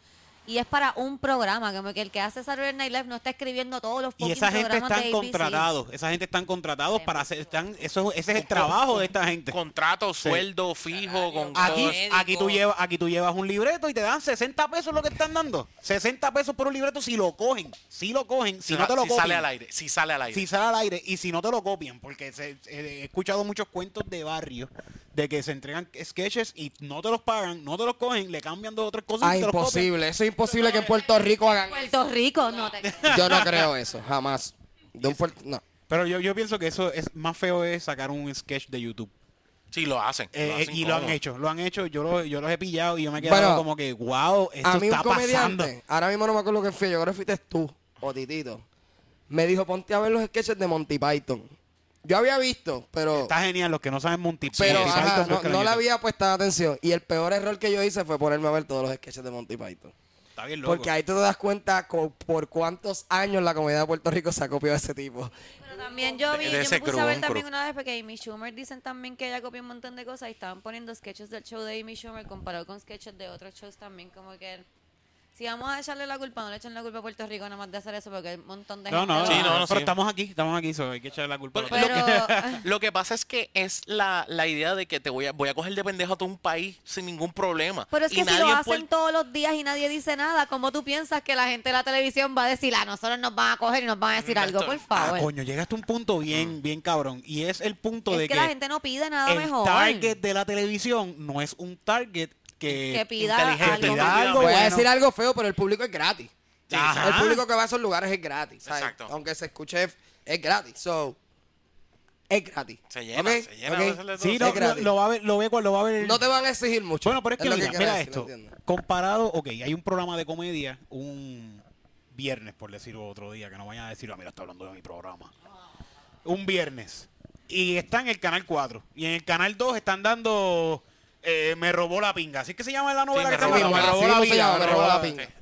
y es para un programa, que el que hace Saturday Night Live no está escribiendo todos los Y esa gente programas están contratados, esa gente están contratados para hacer, están, eso, ese es el trabajo de esta gente. Contrato, sueldo fijo, con Aquí, aquí, tú llevas, aquí tú llevas un libreto y te dan 60 pesos lo que están dando. 60 pesos por un libreto si lo cogen. Si lo cogen, si Si, no te lo si copian. sale al aire. Si sale al aire. Si sale al aire y si no te lo copian, porque se- eh, he escuchado muchos cuentos de barrio de que se entregan sketches y no te los pagan, no te los cogen, le cambian dos o tres cosas Ah, y te los copian. imposible. Eso es imposible que en Puerto Rico hagan. Puerto Rico, no te Yo no creo eso, jamás. De un Puerto- no. Pero yo, yo pienso que eso es más feo es sacar un sketch de YouTube. Sí, lo hacen. Eh, lo hacen y lo han cómodo. hecho, lo han hecho, yo, lo, yo los he pillado y yo me he quedado Bueno, como que, wow, esto A mí un está pasando. comediante, ahora mismo no me acuerdo quién fue, yo creo que fuiste tú o Titito. Me dijo, ponte a ver los sketches de Monty Python. Yo había visto, pero Está genial, los que no saben Monty pero Monty ajá, Python, no, en no le había prestado atención. Y el peor error que yo hice fue ponerme a ver todos los sketches de Monty Python. Está bien loco. Porque ahí tú te das cuenta por cuántos años la comedia de Puerto Rico se ha copiado de ese tipo. Pero también yo vi, De yo me puse crew, a ver un también una vez porque Amy Schumer dicen también que ella copió un montón de cosas y estaban poniendo sketches del show de Amy Schumer comparado con sketches de otros shows también como que si vamos a echarle la culpa, no le echen la culpa a Puerto Rico nada más de hacer eso porque hay un montón de No, gente no, Sí, no, no, pero sí. estamos aquí, estamos aquí, so hay que echarle la culpa. a Bueno, los lo demás. pero Lo que pasa es que es la, la idea de que te voy a, voy a coger de pendejo a todo un país sin ningún problema. pero es Y que si nadie lo en hacen todos los días y nadie dice nada, ¿cómo tú piensas que la gente de la televisión va a decir, ah, nosotros nos van a coger y nos van a decir algo, por Ah, favor? coño, llegaste a un punto bien, bien cabrón. Y es el punto es de que, que, la gente no pide nada el mejor. target de la televisión no es un target que, que pida algo. pida algo Voy a decir algo feo, pero el público es gratis. Ajá. El público que va a esos lugares es gratis. ¿sabes? Exacto. Aunque se escuche, es gratis. So, es gratis. Se llena, se llena ¿Ok? a veces de todo. Sí, Es no, lo, va a ver, lo ve cuando lo va a ver. No te van a exigir mucho. Bueno, pero es que lo mira, quiero mira esto. Comparado, ok, hay un programa de comedia un viernes, por decirlo otro día, que no vayan a decir, ah, mira, está hablando de mi programa. Un viernes. Y está en el canal 4. Y en el canal 2 están dando eh, Me robó la pinga. Así que se llama la novela que robó está la hablando, pinga. Me robó la se vida. llama, Me robó robó la la pinga. pinga.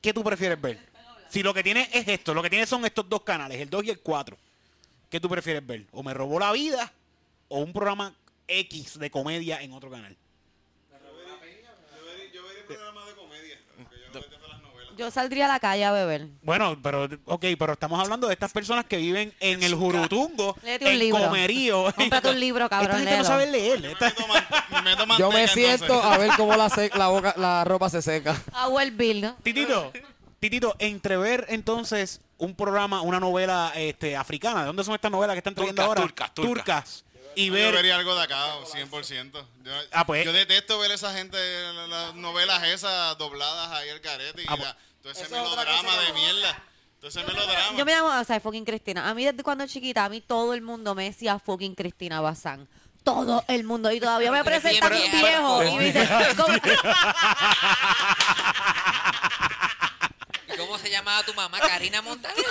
¿Qué tú prefieres ver? Si lo que tiene es esto, lo que tiene son estos dos canales, el 2 y el 4. ¿Qué tú prefieres ver? ¿O me robó la vida o un programa X de comedia en otro canal? Yo vería, yo yo las novelas. Yo saldría a la calle a beber. Bueno, pero, ok, pero estamos hablando de estas personas que viven en el Jurutungo, Léete un en libro. Comerío. Cómprate un libro, cabrón, Esta gente no léelo. sabe leer. Esta- Me meto Yo manteca, me siento entonces. a ver cómo la, se- la, boca, la ropa se seca. Our Bill, ¿no? Titito, Titito, entrever entonces un programa, una novela este, africana. ¿De dónde son estas novelas que están trayendo Turcas, ahora? turcas, turcas. Turcas. Y Yo ver... vería algo de acá, 100%. Yo, Ah, pues. yo detesto ver esa gente, la- las novelas esas dobladas ahí al carete y Ah, pues. la- todo ese melodrama de mierda. Melodrama. Yo me llamo, o sea, fucking Cristina. A mí desde cuando chiquita, a mí todo el mundo me decía fucking Cristina Bazán. Todo el mundo. Y todavía me presentan un viejo. pero- Y me dicen, ¿cómo? ¿Y cómo se llamaba tu mamá? Karina Montaner.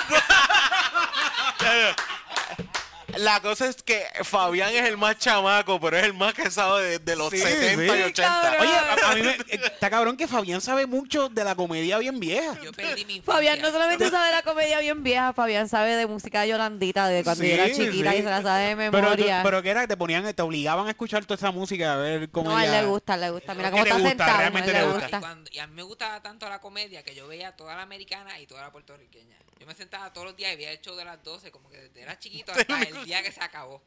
La cosa es que Fabián es el más chamaco, pero es el más que sabe de, de los Sí, 70 sí. y 80. Oye, a, a mí me, eh, está cabrón que Fabián sabe mucho de la comedia bien vieja. Yo perdí mi. Fabián no solamente sabe la comedia bien vieja, Fabián sabe de música de Yolandita de cuando Sí, yo era chiquita sí. y se la sabe de Pero, tú- memoria. pero que era, te ponían, te obligaban a escuchar toda esa música, a ver comedia. no, a él le gusta, le gusta. Mira ¿Qué cómo le está gusta? sentado. Realmente le le gusta. Y, gusta. cuando- y a mí me gustaba tanto la comedia que yo veía toda la americana y toda la puertorriqueña. Yo me sentaba todos los días y veía el show de las 12, como que desde era chiquito hasta el día que se acabó.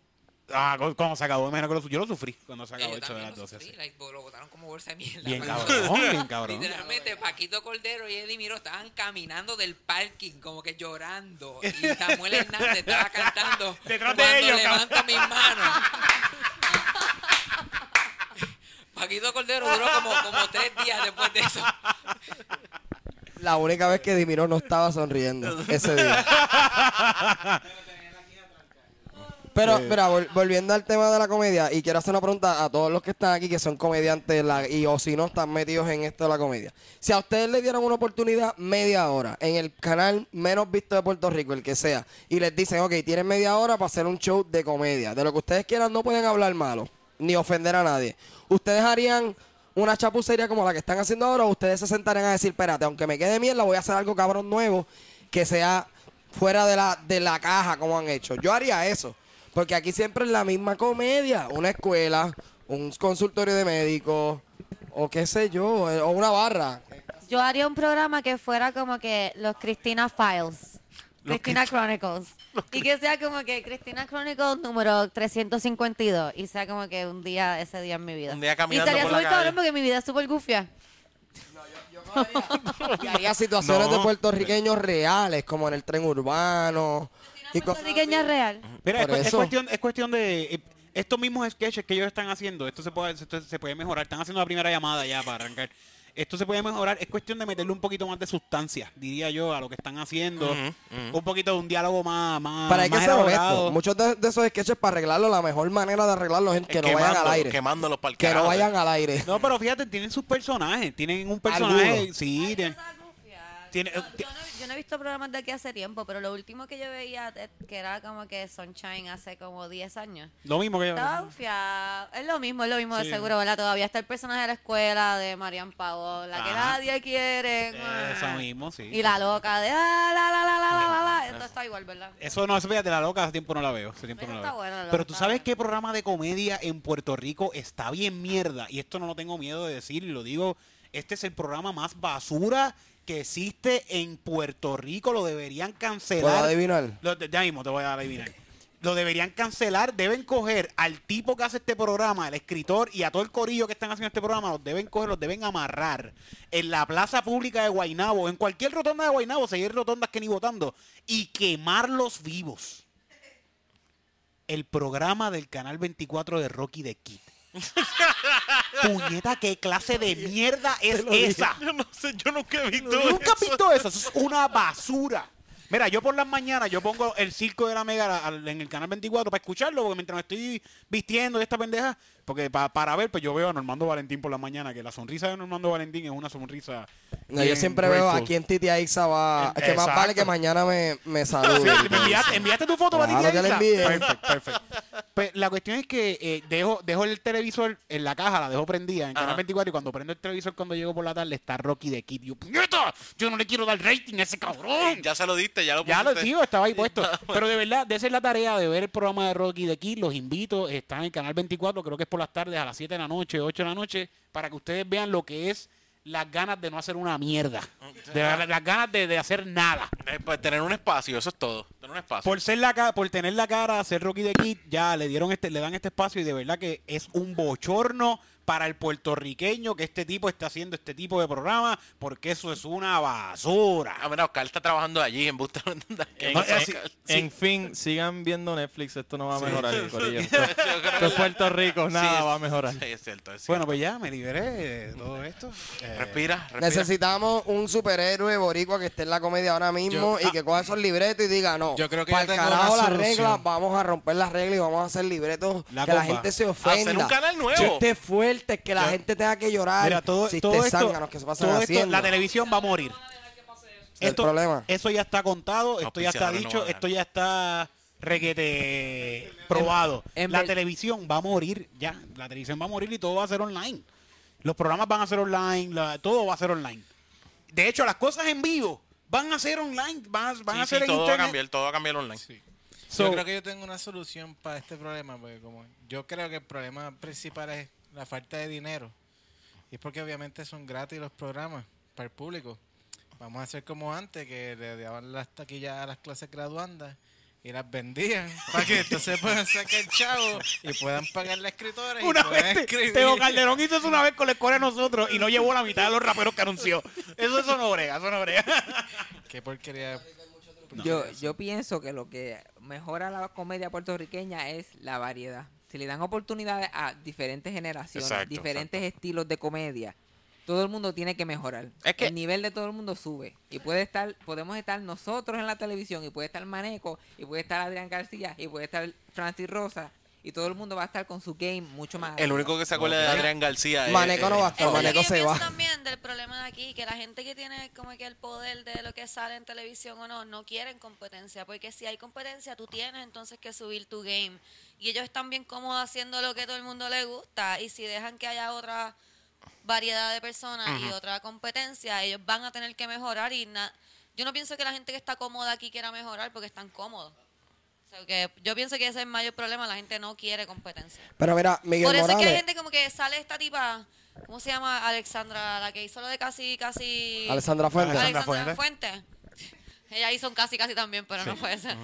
Ah, cu- cuando se acabó, imagino que lo, yo lo sufrí cuando se acabó el show de las lo 12. sufrí, sí. like, lo botaron como bolsa de mierda. Bien cabrón, bien cabrón. Literalmente, Paquito Cordero y Eddie Miro estaban caminando del parking, como que llorando. Y Samuel Hernández estaba cantando. Detrás de cuando ellos, levanto mis manos. Paquito Cordero duró como, como tres días después de eso. La única vez que Dimiro no estaba sonriendo ese día. Pero, mira, vol- volviendo al tema de la comedia, y quiero hacer una pregunta a todos los que están aquí, que son comediantes, la- y o si no están metidos en esto de la comedia. Si a ustedes les dieran una oportunidad media hora en el canal menos visto de Puerto Rico, el que sea, y les dicen, ok, tienen media hora para hacer un show de comedia, de lo que ustedes quieran, no pueden hablar malo, ni ofender a nadie. ¿Ustedes harían una chapucería como la que están haciendo ahora ustedes se sentarían a decir, espérate, aunque me quede mierda, voy a hacer algo cabrón nuevo que sea fuera de la, de la caja como han hecho? Yo haría eso. Porque aquí siempre es la misma comedia. Una escuela, un consultorio de médicos, o qué sé yo, o una barra. Yo haría un programa que fuera como que los Cristina Files. Cristina Chronicles. Y que sea como que Cristina Chronicles número 352. Y sea como que un día, ese día en mi vida. Un día y caminando estaría por la súper cabrón porque mi vida es súper gufia. Y haría situaciones No. de puertorriqueños reales, como en el tren urbano. Y Puertorriqueña real. Mira, es, cu- cuestión, es cuestión de eh, estos mismos sketches que ellos están haciendo. Esto se puede, esto se puede mejorar. Están haciendo la primera llamada ya para arrancar. Esto se puede mejorar. Es cuestión de meterle un poquito más de sustancia, diría yo, a lo que están haciendo. Un poquito de un diálogo más, más, que más elaborado. honesto. Muchos de, de esos sketches para arreglarlo, la mejor manera de arreglarlos es que no vayan al aire. Quemándolos para el Que no vayan al aire. No, pero fíjate, tienen sus personajes. Tienen un personaje. Algunos. Sí, tienen- tiene- Yo, yo no, yo no he visto programas de aquí hace tiempo, pero lo último que yo veía, eh, que era como que Sunshine hace como 10 años. lo mismo que yo. Estaba. Es lo mismo, es lo mismo de seguro, ¿verdad? Todavía está el personaje de la escuela de Marian Pavón, la que nadie quiere. Eso mismo, sí. Y la loca de ah, la, la, la, la, la, la, la. Esto está igual, ¿verdad? Eso no, eso fíjate, la loca hace tiempo no la veo. Hace tiempo no la está veo. buena, la Pero tú sabes buena. qué programa de comedia en Puerto Rico está bien mierda. Y esto no lo tengo miedo de decir, lo digo. Este es el programa más basura que existe en Puerto Rico. Lo deberían ¿Puedo cancelar. adivinar? Lo- ya mismo te voy a adivinar. Lo deberían cancelar. Deben coger al tipo que hace este programa, al escritor y a todo el corillo que están haciendo este programa, los deben coger, los deben amarrar en la plaza pública de Guainabo, en cualquier rotonda de Guainabo, seguir rotondas que ni votando, y quemarlos vivos. El programa del canal 24 de Rocky de Kid. Puñeta, ¿qué clase de mierda es esa? Yo no sé, yo nunca he visto ¿Nunca has eso. visto eso? Eso es una basura. Mira, yo por las mañanas yo pongo el circo de la mega al- en el canal 24 para escucharlo, porque mientras me estoy vistiendo de esta pendeja, porque pa- para ver, pues yo veo a Normando Valentín por la mañana, que la sonrisa de Normando Valentín es una sonrisa. No, yo siempre veo grateful. a quién Titi Aiza va. Es que más Exacto. vale que mañana me, me salude. Sí, ¿Me enviaste, enviaste tu foto para Claro ti, que la Aiza? envié. Perfecto, perfecto. Pues la cuestión es que eh, dejo, dejo el televisor en la caja, la dejo prendida en Canal Ajá. 24 y cuando prendo el televisor cuando llego por la tarde está Rocky de Kid. Yo, ¡puñeta! Yo no le quiero dar rating a ese cabrón. Ya se lo diste, ya lo Ya lo pusiste. digo, estaba ahí puesto. Pero de verdad, de esa es la tarea de ver el programa de Rocky de aquí. Los invito, está en el canal 24, creo que es por las tardes a las 7 de la noche, 8 de la noche, para que ustedes vean lo que es las ganas de no hacer una mierda. De verdad, las ganas de, de hacer nada. Eh, pues, tener un espacio, eso es todo. Tener un espacio. Por ser la por tener la cara, ser Rocky de Kid, ya le dieron este, le dan este espacio y de verdad que es un bochorno para el puertorriqueño que este tipo esté haciendo este tipo de programa, porque eso es una basura. Ah, mira, Oscar está trabajando allí en Busta. En, No, en- fin, sigan viendo Netflix, esto no va a mejorar. Yo creo Esto es Puerto Rico, nada Sí, va a mejorar. Sí, es cierto, es cierto. Bueno, pues ya me liberé de todo esto. Eh, respira, respira. Necesitamos un superhéroe boricua que esté en la comedia ahora mismo Yo- y que coja esos libretos y diga, no, Yo creo que para yo el carajo las reglas, vamos a romper las reglas y vamos a hacer libretos La que la gente se ofenda. Hacer un canal nuevo. Chistes fuertes, que la Yo- gente tenga que llorar. Mira, todo, chistes todo esto, zánganos que se pasan todo esto, la televisión va a morir. El problema. Eso ya está contado, esto ya está no dicho, esto ya está requete probado. en la ver- televisión va a morir ya. La televisión va a morir y todo va a ser online. Los programas van a ser online, la- todo va a ser online. De hecho, las cosas en vivo van a ser online, van a, van Sí, a ser sí, en todo va a internet. cambiar, todo va a cambiar online. So- yo creo que yo tengo una solución para este problema, porque como yo creo que el problema principal es la falta de dinero. Y es porque obviamente son gratis los programas para el público. Vamos a hacer como antes, que le daban las taquillas a las clases graduandas y las vendían para que entonces puedan sacar chavo y puedan pagar la escritora y Una puedan vez, escribir. Teo Calderón hizo eso una vez con la escuela de nosotros y no llevó la mitad de los raperos que anunció. Eso, eso no brega, eso no brega. Qué porquería. Yo, yo pienso que lo que mejora la comedia puertorriqueña es la variedad. Si le dan oportunidades a diferentes generaciones, Exacto, diferentes estilos de comedia, todo el mundo tiene que mejorar. Es que- el nivel de todo el mundo sube. Y puede estar, podemos estar nosotros en la televisión, y puede estar Maneco, y puede estar Adrián García, y puede estar Francis Rosa, y todo el mundo va a estar con su game mucho más. El único que se acuerda de Adrián García es. Maneco no va a estar, Maneco que yo se pienso va. también del problema de aquí, que la gente que tiene como que el poder de lo que sale en televisión o no, no quieren competencia, porque si hay competencia, tú tienes entonces que subir tu game. Y ellos están bien cómodos haciendo lo que todo el mundo le gusta, y si dejan que haya otra variedad de personas y otra competencia, ellos van a tener que mejorar y na- yo no pienso que la gente que está cómoda aquí quiera mejorar porque están cómodos. O sea, que yo pienso que ese es el mayor problema, la gente no quiere competencia. Pero mira, Miguel Por eso es que hay gente como que sale esta tipa, ¿cómo se llama? Alexandra, la que hizo lo de casi, casi... Alessandra Fuentes. Alexandra Alexandra Fuentes. Ella hizo un casi, casi también, pero no puede ser.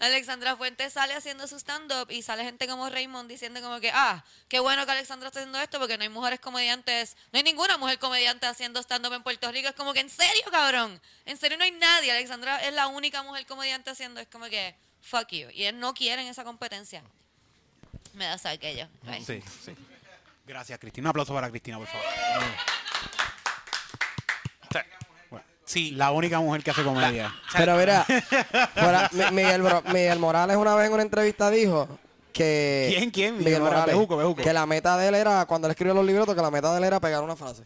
Alexandra Fuentes sale haciendo su stand-up y sale gente como Raymond diciendo como que, ah, qué bueno que Alexandra está haciendo esto porque no hay mujeres comediantes, no hay ninguna mujer comediante haciendo stand-up en Puerto Rico. Es como que, ¿en serio, cabrón? ¿En serio no hay nadie? Alexandra es la única mujer comediante haciendo, es como que, fuck you. Y él no quieren esa competencia. Me da saber que ella. right? Sí, sí. Gracias, Cristina. Un aplauso para Cristina, por favor. Sí, La única mujer que hace comedia. Pero mira, fuera- Mi- Miguel, Bro- Miguel Morales una vez en una entrevista dijo que... ¿Quién, quién? Miguel Morales, Bejuco, Bejuco. Que la meta de él era, cuando él escribió los libros, que la meta de él era pegar una frase.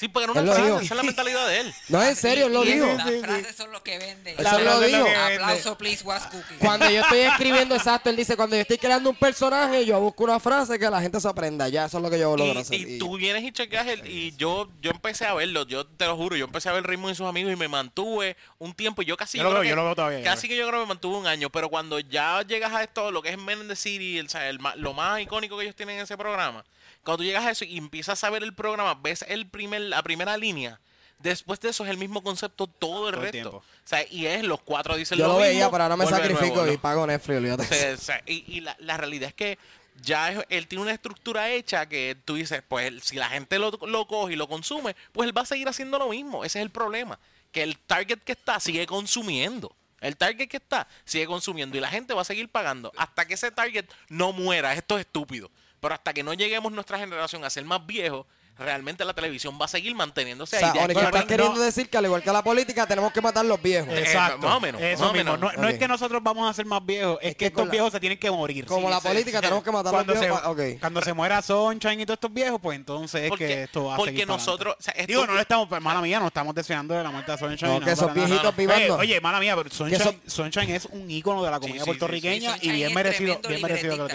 Sí, pegar Él una lo frase, dijo. esa es la mentalidad de él. No, en serio, él lo Y dijo. Las frases son lo que venden. Eso lo dijo. Aplauso, please, was cooking. Cuando yo estoy escribiendo, exacto, él dice, cuando yo estoy creando un personaje, yo busco una frase que la gente se aprenda. Ya, eso es lo que yo logro Y, hacer. y Y- tú vienes y checas el, y yo yo empecé a verlo, yo te lo juro, yo empecé a ver Raymond y sus amigos y me mantuve un tiempo, yo casi Yo lo creo veo, yo lo veo todavía, Casi que yo creo que me mantuve un año, pero cuando ya llegas a esto, lo que es Men in the City, el, el lo más icónico que ellos tienen en ese programa, cuando tú llegas a eso y empiezas a ver el programa, ves el primer la primera línea, después de eso es el mismo concepto todo el Todo resto. o sea, y es los cuatro dicen yo lo, lo veía, mismo, pero ahora me sacrifico nuevo, y ¿no? pago Netflix, se- y y la, la realidad es que ya es- él tiene una estructura hecha que tú dices, pues si la gente lo, lo coge y lo consume, pues él va a seguir haciendo lo mismo. Ese es el problema. Que el target que está sigue consumiendo. El target que está sigue consumiendo y la gente va a seguir pagando hasta que ese target no muera. Esto es estúpido. Pero hasta que no lleguemos nuestra generación a ser más viejos, realmente la televisión va a seguir manteniéndose O ahí. sea, De aquí Onico, a estás 20 queriendo decir que al igual que la política, tenemos que matar los viejos. Eh, Exacto. más o menos, Eso más o mismo. menos. No, no Ok. es que nosotros vamos a ser más viejos, es, Es que, que estos la- viejos se tienen que morir. Como Sí, la sí. política, tenemos que matar a los cuando se, viejos. pa- ok. cuando se muera Sunshine y todos estos viejos, pues entonces es que esto va a porque nosotros, o sea, esto- Digo, no le estamos, hermana mía, no estamos deseando de la muerte de Sunshine. No, que esos viejitos Oye, vivando. Oye, mala mía, pero Sunshine, es un ícono de la sí, sí, puertorriqueña y bien merecido, bien merecido lo.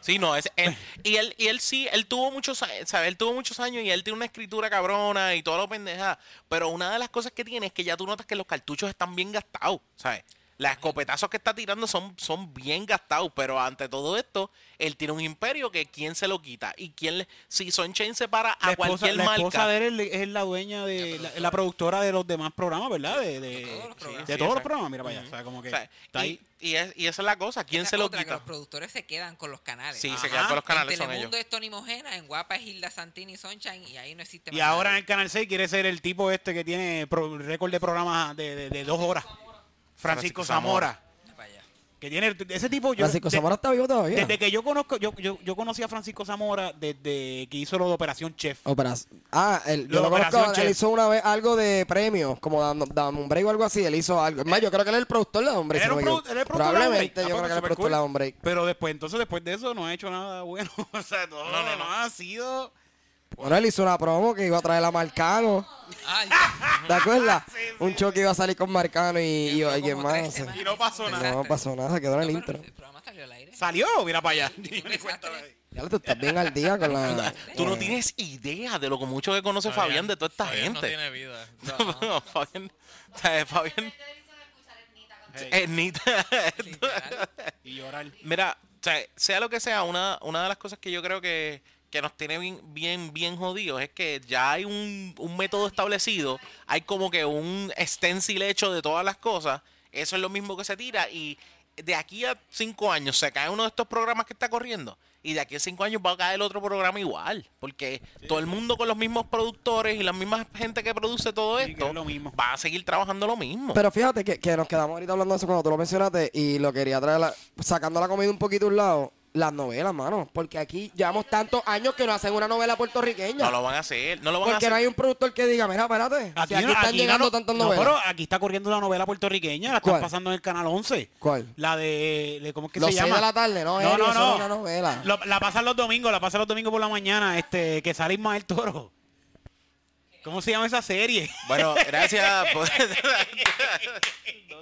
Sí, no, es, y él y él sí, él tuvo muchos, a- ¿sabes? Él tuvo muchos y él tiene una escritura cabrona y todo lo pendeja, pero una de las cosas que tiene es que ya tú notas que los cartuchos están bien gastados, ¿sabes? Las escopetazos que está tirando son, son bien gastados, pero ante todo esto, él tiene un imperio que quién se lo quita. Y quién le, si Sunshine se para a La esposa, cualquier la esposa marca. de él es, la dueña de la, la productora de los demás programas, ¿verdad? De, de, todos los programas. de Sí, todos los programas, mira para allá. O sea, como que O sea, está ahí. y, y, es- y esa es la cosa, ¿quién Esa se lo otra, que quita? Los productores se quedan con los canales. Sí, se Ajá. quedan con los canales, en son ellos. Es Tony Mojena, en Guapa es Hilda Santini y Sunshine y ahí no existe Y más ahora en el Canal 6 quiere ser el tipo este que tiene pro- récord de programas de, de- de dos horas. Francisco Francisco Zamora. Que tiene ese tipo. Yo, Francisco de- Zamora está vivo todavía. Desde que yo conozco, yo, yo, yo conocí a Francisco Zamora desde que hizo lo de Operación Chef. Operas- Ah, él, Lo yo de lo conozco, Operación él Chef. hizo una vez algo de premios, como dando, dando un break o algo así, él hizo algo. Es más, yo creo que él es el productor de Hombre. El productor de Probablemente yo Ah, creo que pues, él es el productor de cool. Hombre. Pero después, entonces después de eso no ha hecho nada bueno. o sea, todo No, lo no, no. demás ha sido... Bueno, él hizo una promo que iba a traer a Marcano. Ay, ¿Te acuerdas? Un show que iba a salir con Marcano y, alguien más. no. Y no pasó nada. No pasó nada, se quedó en el No, intro. el programa salió al aire. Salió, mira para allá. Ya tú estás bien al día con la... Tú no tienes idea de lo que mucho que conoce Fabián, de toda esta Fabián gente. no tiene vida. No, Fabián, o sea, Fabián es nita. Literal. Y llorar. Mira, o sea, sea lo que sea, una, una de las cosas que yo creo que, que nos tiene bien, bien, bien jodidos es que ya hay un, un método establecido, hay como que un stencil hecho de todas las cosas, eso es lo mismo que se tira y de aquí a cinco años se cae uno de estos programas que está corriendo y de aquí a cinco años va a caer el otro programa igual, porque todo el mundo con los mismos productores y la misma gente que produce todo esto es lo mismo. va a seguir trabajando lo mismo. Pero fíjate que, que nos quedamos ahorita hablando de eso cuando tú lo mencionaste y lo quería traer, la- sacando la comida un poquito a un lado, las novelas, mano. Porque aquí llevamos tantos años que no hacen una novela puertorriqueña. no lo van a hacer, no lo van a porque hacer. no hay un productor que diga, mira, espérate, si aquí no- están aquí llegando no- tantas no, novelas. pero aquí está corriendo una novela puertorriqueña, la están pasando en el canal 11. ¿Cuál? La de, de- ¿cómo es que Los se llama? de la tarde, no, No, no, no. es una novela. Lo- la pasan los domingos, la pasan los domingos por la mañana, este, que sale Ismael Toro. ¿Cómo se llama esa serie? Bueno, gracias. por- no,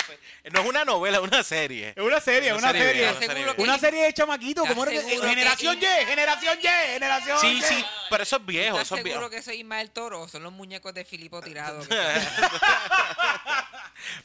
sé. No es una novela, es una serie. Es una serie, Una una serie una serie Una vieja. serie de chamaquitos, ¿cómo era que- ¿Estás seguro Generación que- Y, Generación Y, Generación Sí, Y. sí, pero eso es viejo, ¿Estás eso es seguro viejo. que soy Ismael Toro son los muñecos de Filipo Tirado?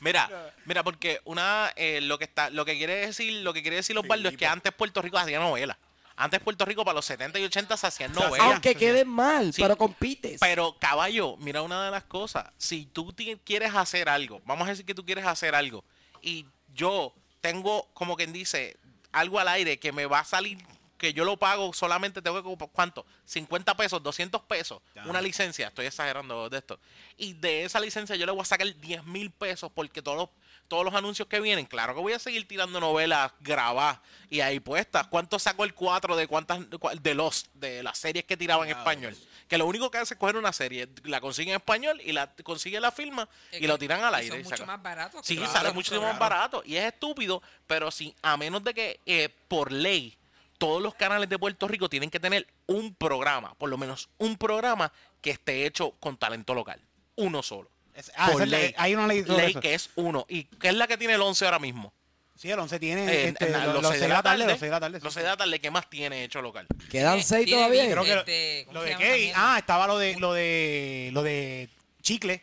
Mira, mira, porque una eh, lo que está, lo que quiere decir, lo que quiere decir Osvaldo es que antes Puerto Rico hacía novelas. Antes Puerto Rico para los 70 y 80 se hacían novelas. Aunque quede mal, Sí. pero compites. Pero caballo, mira una de las cosas. Si tú quieres hacer algo, vamos a decir que tú quieres hacer algo, y yo tengo, como quien dice, algo al aire que me va a salir, que yo lo pago solamente, tengo que, ¿cuánto? 50 pesos, 200 pesos, una licencia, estoy exagerando de esto. Y de esa licencia yo le voy a sacar 10 mil pesos porque todos los, todos los anuncios que vienen, claro que voy a seguir tirando novelas grabadas y ahí puestas. ¿Cuánto sacó el 4 de cuántas de los de las series que tiraba en español? Que lo único que hace es coger una serie, la consigue en español y la consigue la firma y lo tiran al aire. Son y mucho más baratos. Sí, los sale muchísimo más barato y es estúpido, pero sí, a menos de que eh, por ley todos los canales de Puerto Rico tienen que tener un programa, por lo menos un programa que esté hecho con talento local, uno solo. Es- ah, por ley. hay una ley sobre Ley eso. que es uno y que es la que tiene el 11 ahora mismo. Sí, el 11 tiene Eh, este, na- los, los los seis seis de la tarde, los 6 de la tarde. sí, Los sí. seis de la tarde, ¿qué más tiene hecho local? Quedan Tiene- seis tiene todavía. bien, Creo que lo- este, ¿cómo Lo se de qué? Ah, estaba lo de lo de lo de chicle.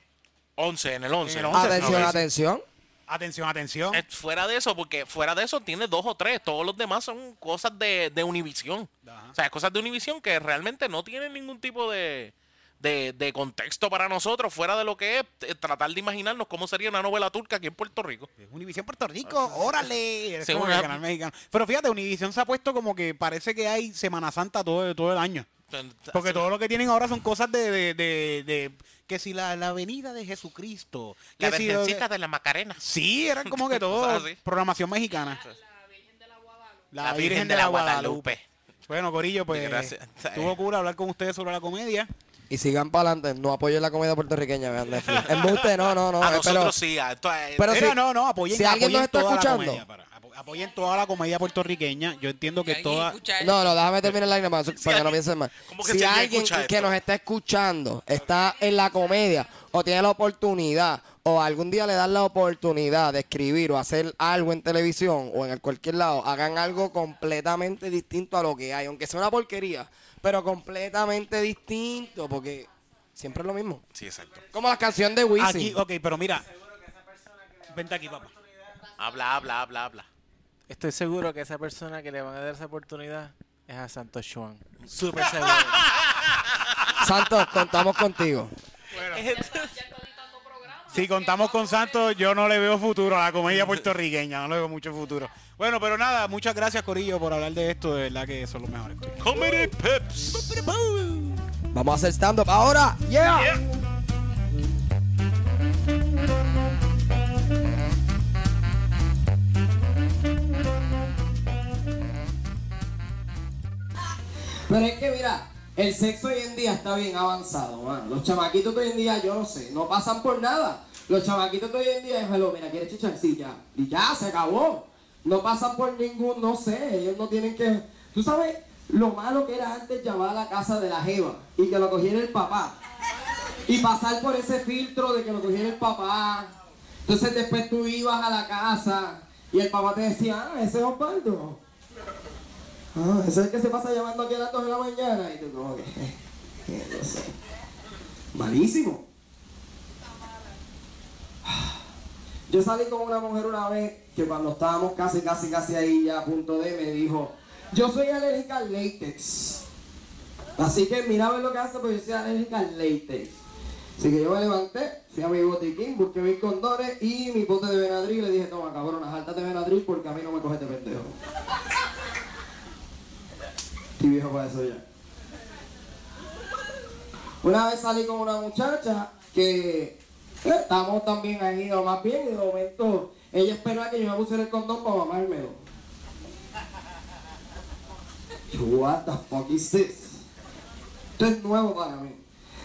11 en el 11. En el 11, Atención, no, atención. Atención, atención. Eh, fuera de eso, porque fuera de eso tiene dos o tres. Todos los demás son cosas de, de Univisión. O sea, cosas de Univisión que realmente no tienen ningún tipo de, de, de contexto para nosotros, fuera de lo que es eh, tratar de imaginarnos cómo sería una novela turca aquí en Puerto Rico. Univisión Puerto Rico, órale. Es Sí, como una- el canal mexicano. Pero fíjate, Univisión se ha puesto como que parece que hay Semana Santa todo, todo el año. Porque todo lo que tienen ahora son cosas de, de, de, de- que si la, la venida de Jesucristo. La que si lo- Virgencita de la Macarena. Sí, eran como que todo programación mexicana. La, La Virgen, de la Guadalupe. Bueno, Corillo, pues Gracias. tuvo cura hablar con ustedes sobre la comedia. Y sigan para adelante. No apoyen la comedia puertorriqueña, vean Netflix. Embuste, no, no, no. a eh, nosotros pero, sí. a esto, eh, pero Mira, si- no, no, apoyen, si alguien nos está toda la escuchando. comedia, para- apo- apoyen toda la comedia puertorriqueña. Yo entiendo que toda... No, no, déjame terminar la línea para, para que no piensen mal. ¿Cómo que Si si alguien que esto? nos está escuchando está en la comedia o tiene la oportunidad o algún día le dan la oportunidad de escribir o hacer algo en televisión o en cualquier lado, hagan algo completamente distinto a lo que hay, aunque sea una porquería, pero completamente distinto porque siempre es lo mismo. Sí, exacto. Como la canción de Wisin. Aquí, ok, pero mira. Vente aquí, papá. Habla, habla, habla, habla. Estoy seguro que esa persona que le van a dar esa oportunidad es a Santos Chuan. Súper seguro. Santos, contamos contigo. Si contamos con Santos, yo no le veo futuro a la comedia puertorriqueña, no le veo mucho futuro. Bueno, pero nada, muchas gracias Corillo por hablar de esto, de verdad que son los mejores. Comedy Pips. Vamos a hacer stand-up ahora. Yeah. Pero es que mira, el sexo hoy en día está bien avanzado, mano. Los chamaquitos de hoy en día, yo no sé, no pasan por nada. Los chamaquitos de hoy en día es, hello, mira, ¿quieres chichar? Sí, ya. Y ya, se acabó. No pasan por ningún, no sé, ellos no tienen que... Tú sabes lo malo que era antes llamar a la casa de la jeva y que lo cogiera el papá. Y pasar por ese filtro de que lo cogiera el papá. Entonces después tú ibas a la casa y el papá te decía, ah, ese es Osvaldo. Ah, ese es el que se pasa llamando aquí a las 2 de la mañana. Y tú como que, no sé. Malísimo. Yo salí con una mujer una vez que cuando estábamos casi, casi, casi ahí ya a punto de, me dijo, yo soy alérgica al látex. Así que mira a ver lo que hace, porque yo soy alérgica al látex. Así que yo me levanté, fui a mi botiquín, busqué mis condones y mi pote de Benadryl y le dije, toma cabrona, jáltate Benadryl porque a mí no me coge este pendejo. Estoy viejo para eso ya. Una vez salí con una muchacha que eh, estábamos también ahí, o más bien, y de momento ella esperaba que yo me pusiera el condón para mamármelo. What the fuck is this? Esto es nuevo para mí.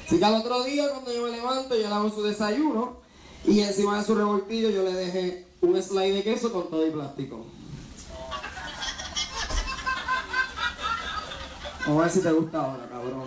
Así que al otro día cuando yo me levanto, yo le hago su desayuno y encima de su revoltillo yo le dejé un slide de queso con todo y plástico. Vamos a ver si te gusta ahora, cabrón.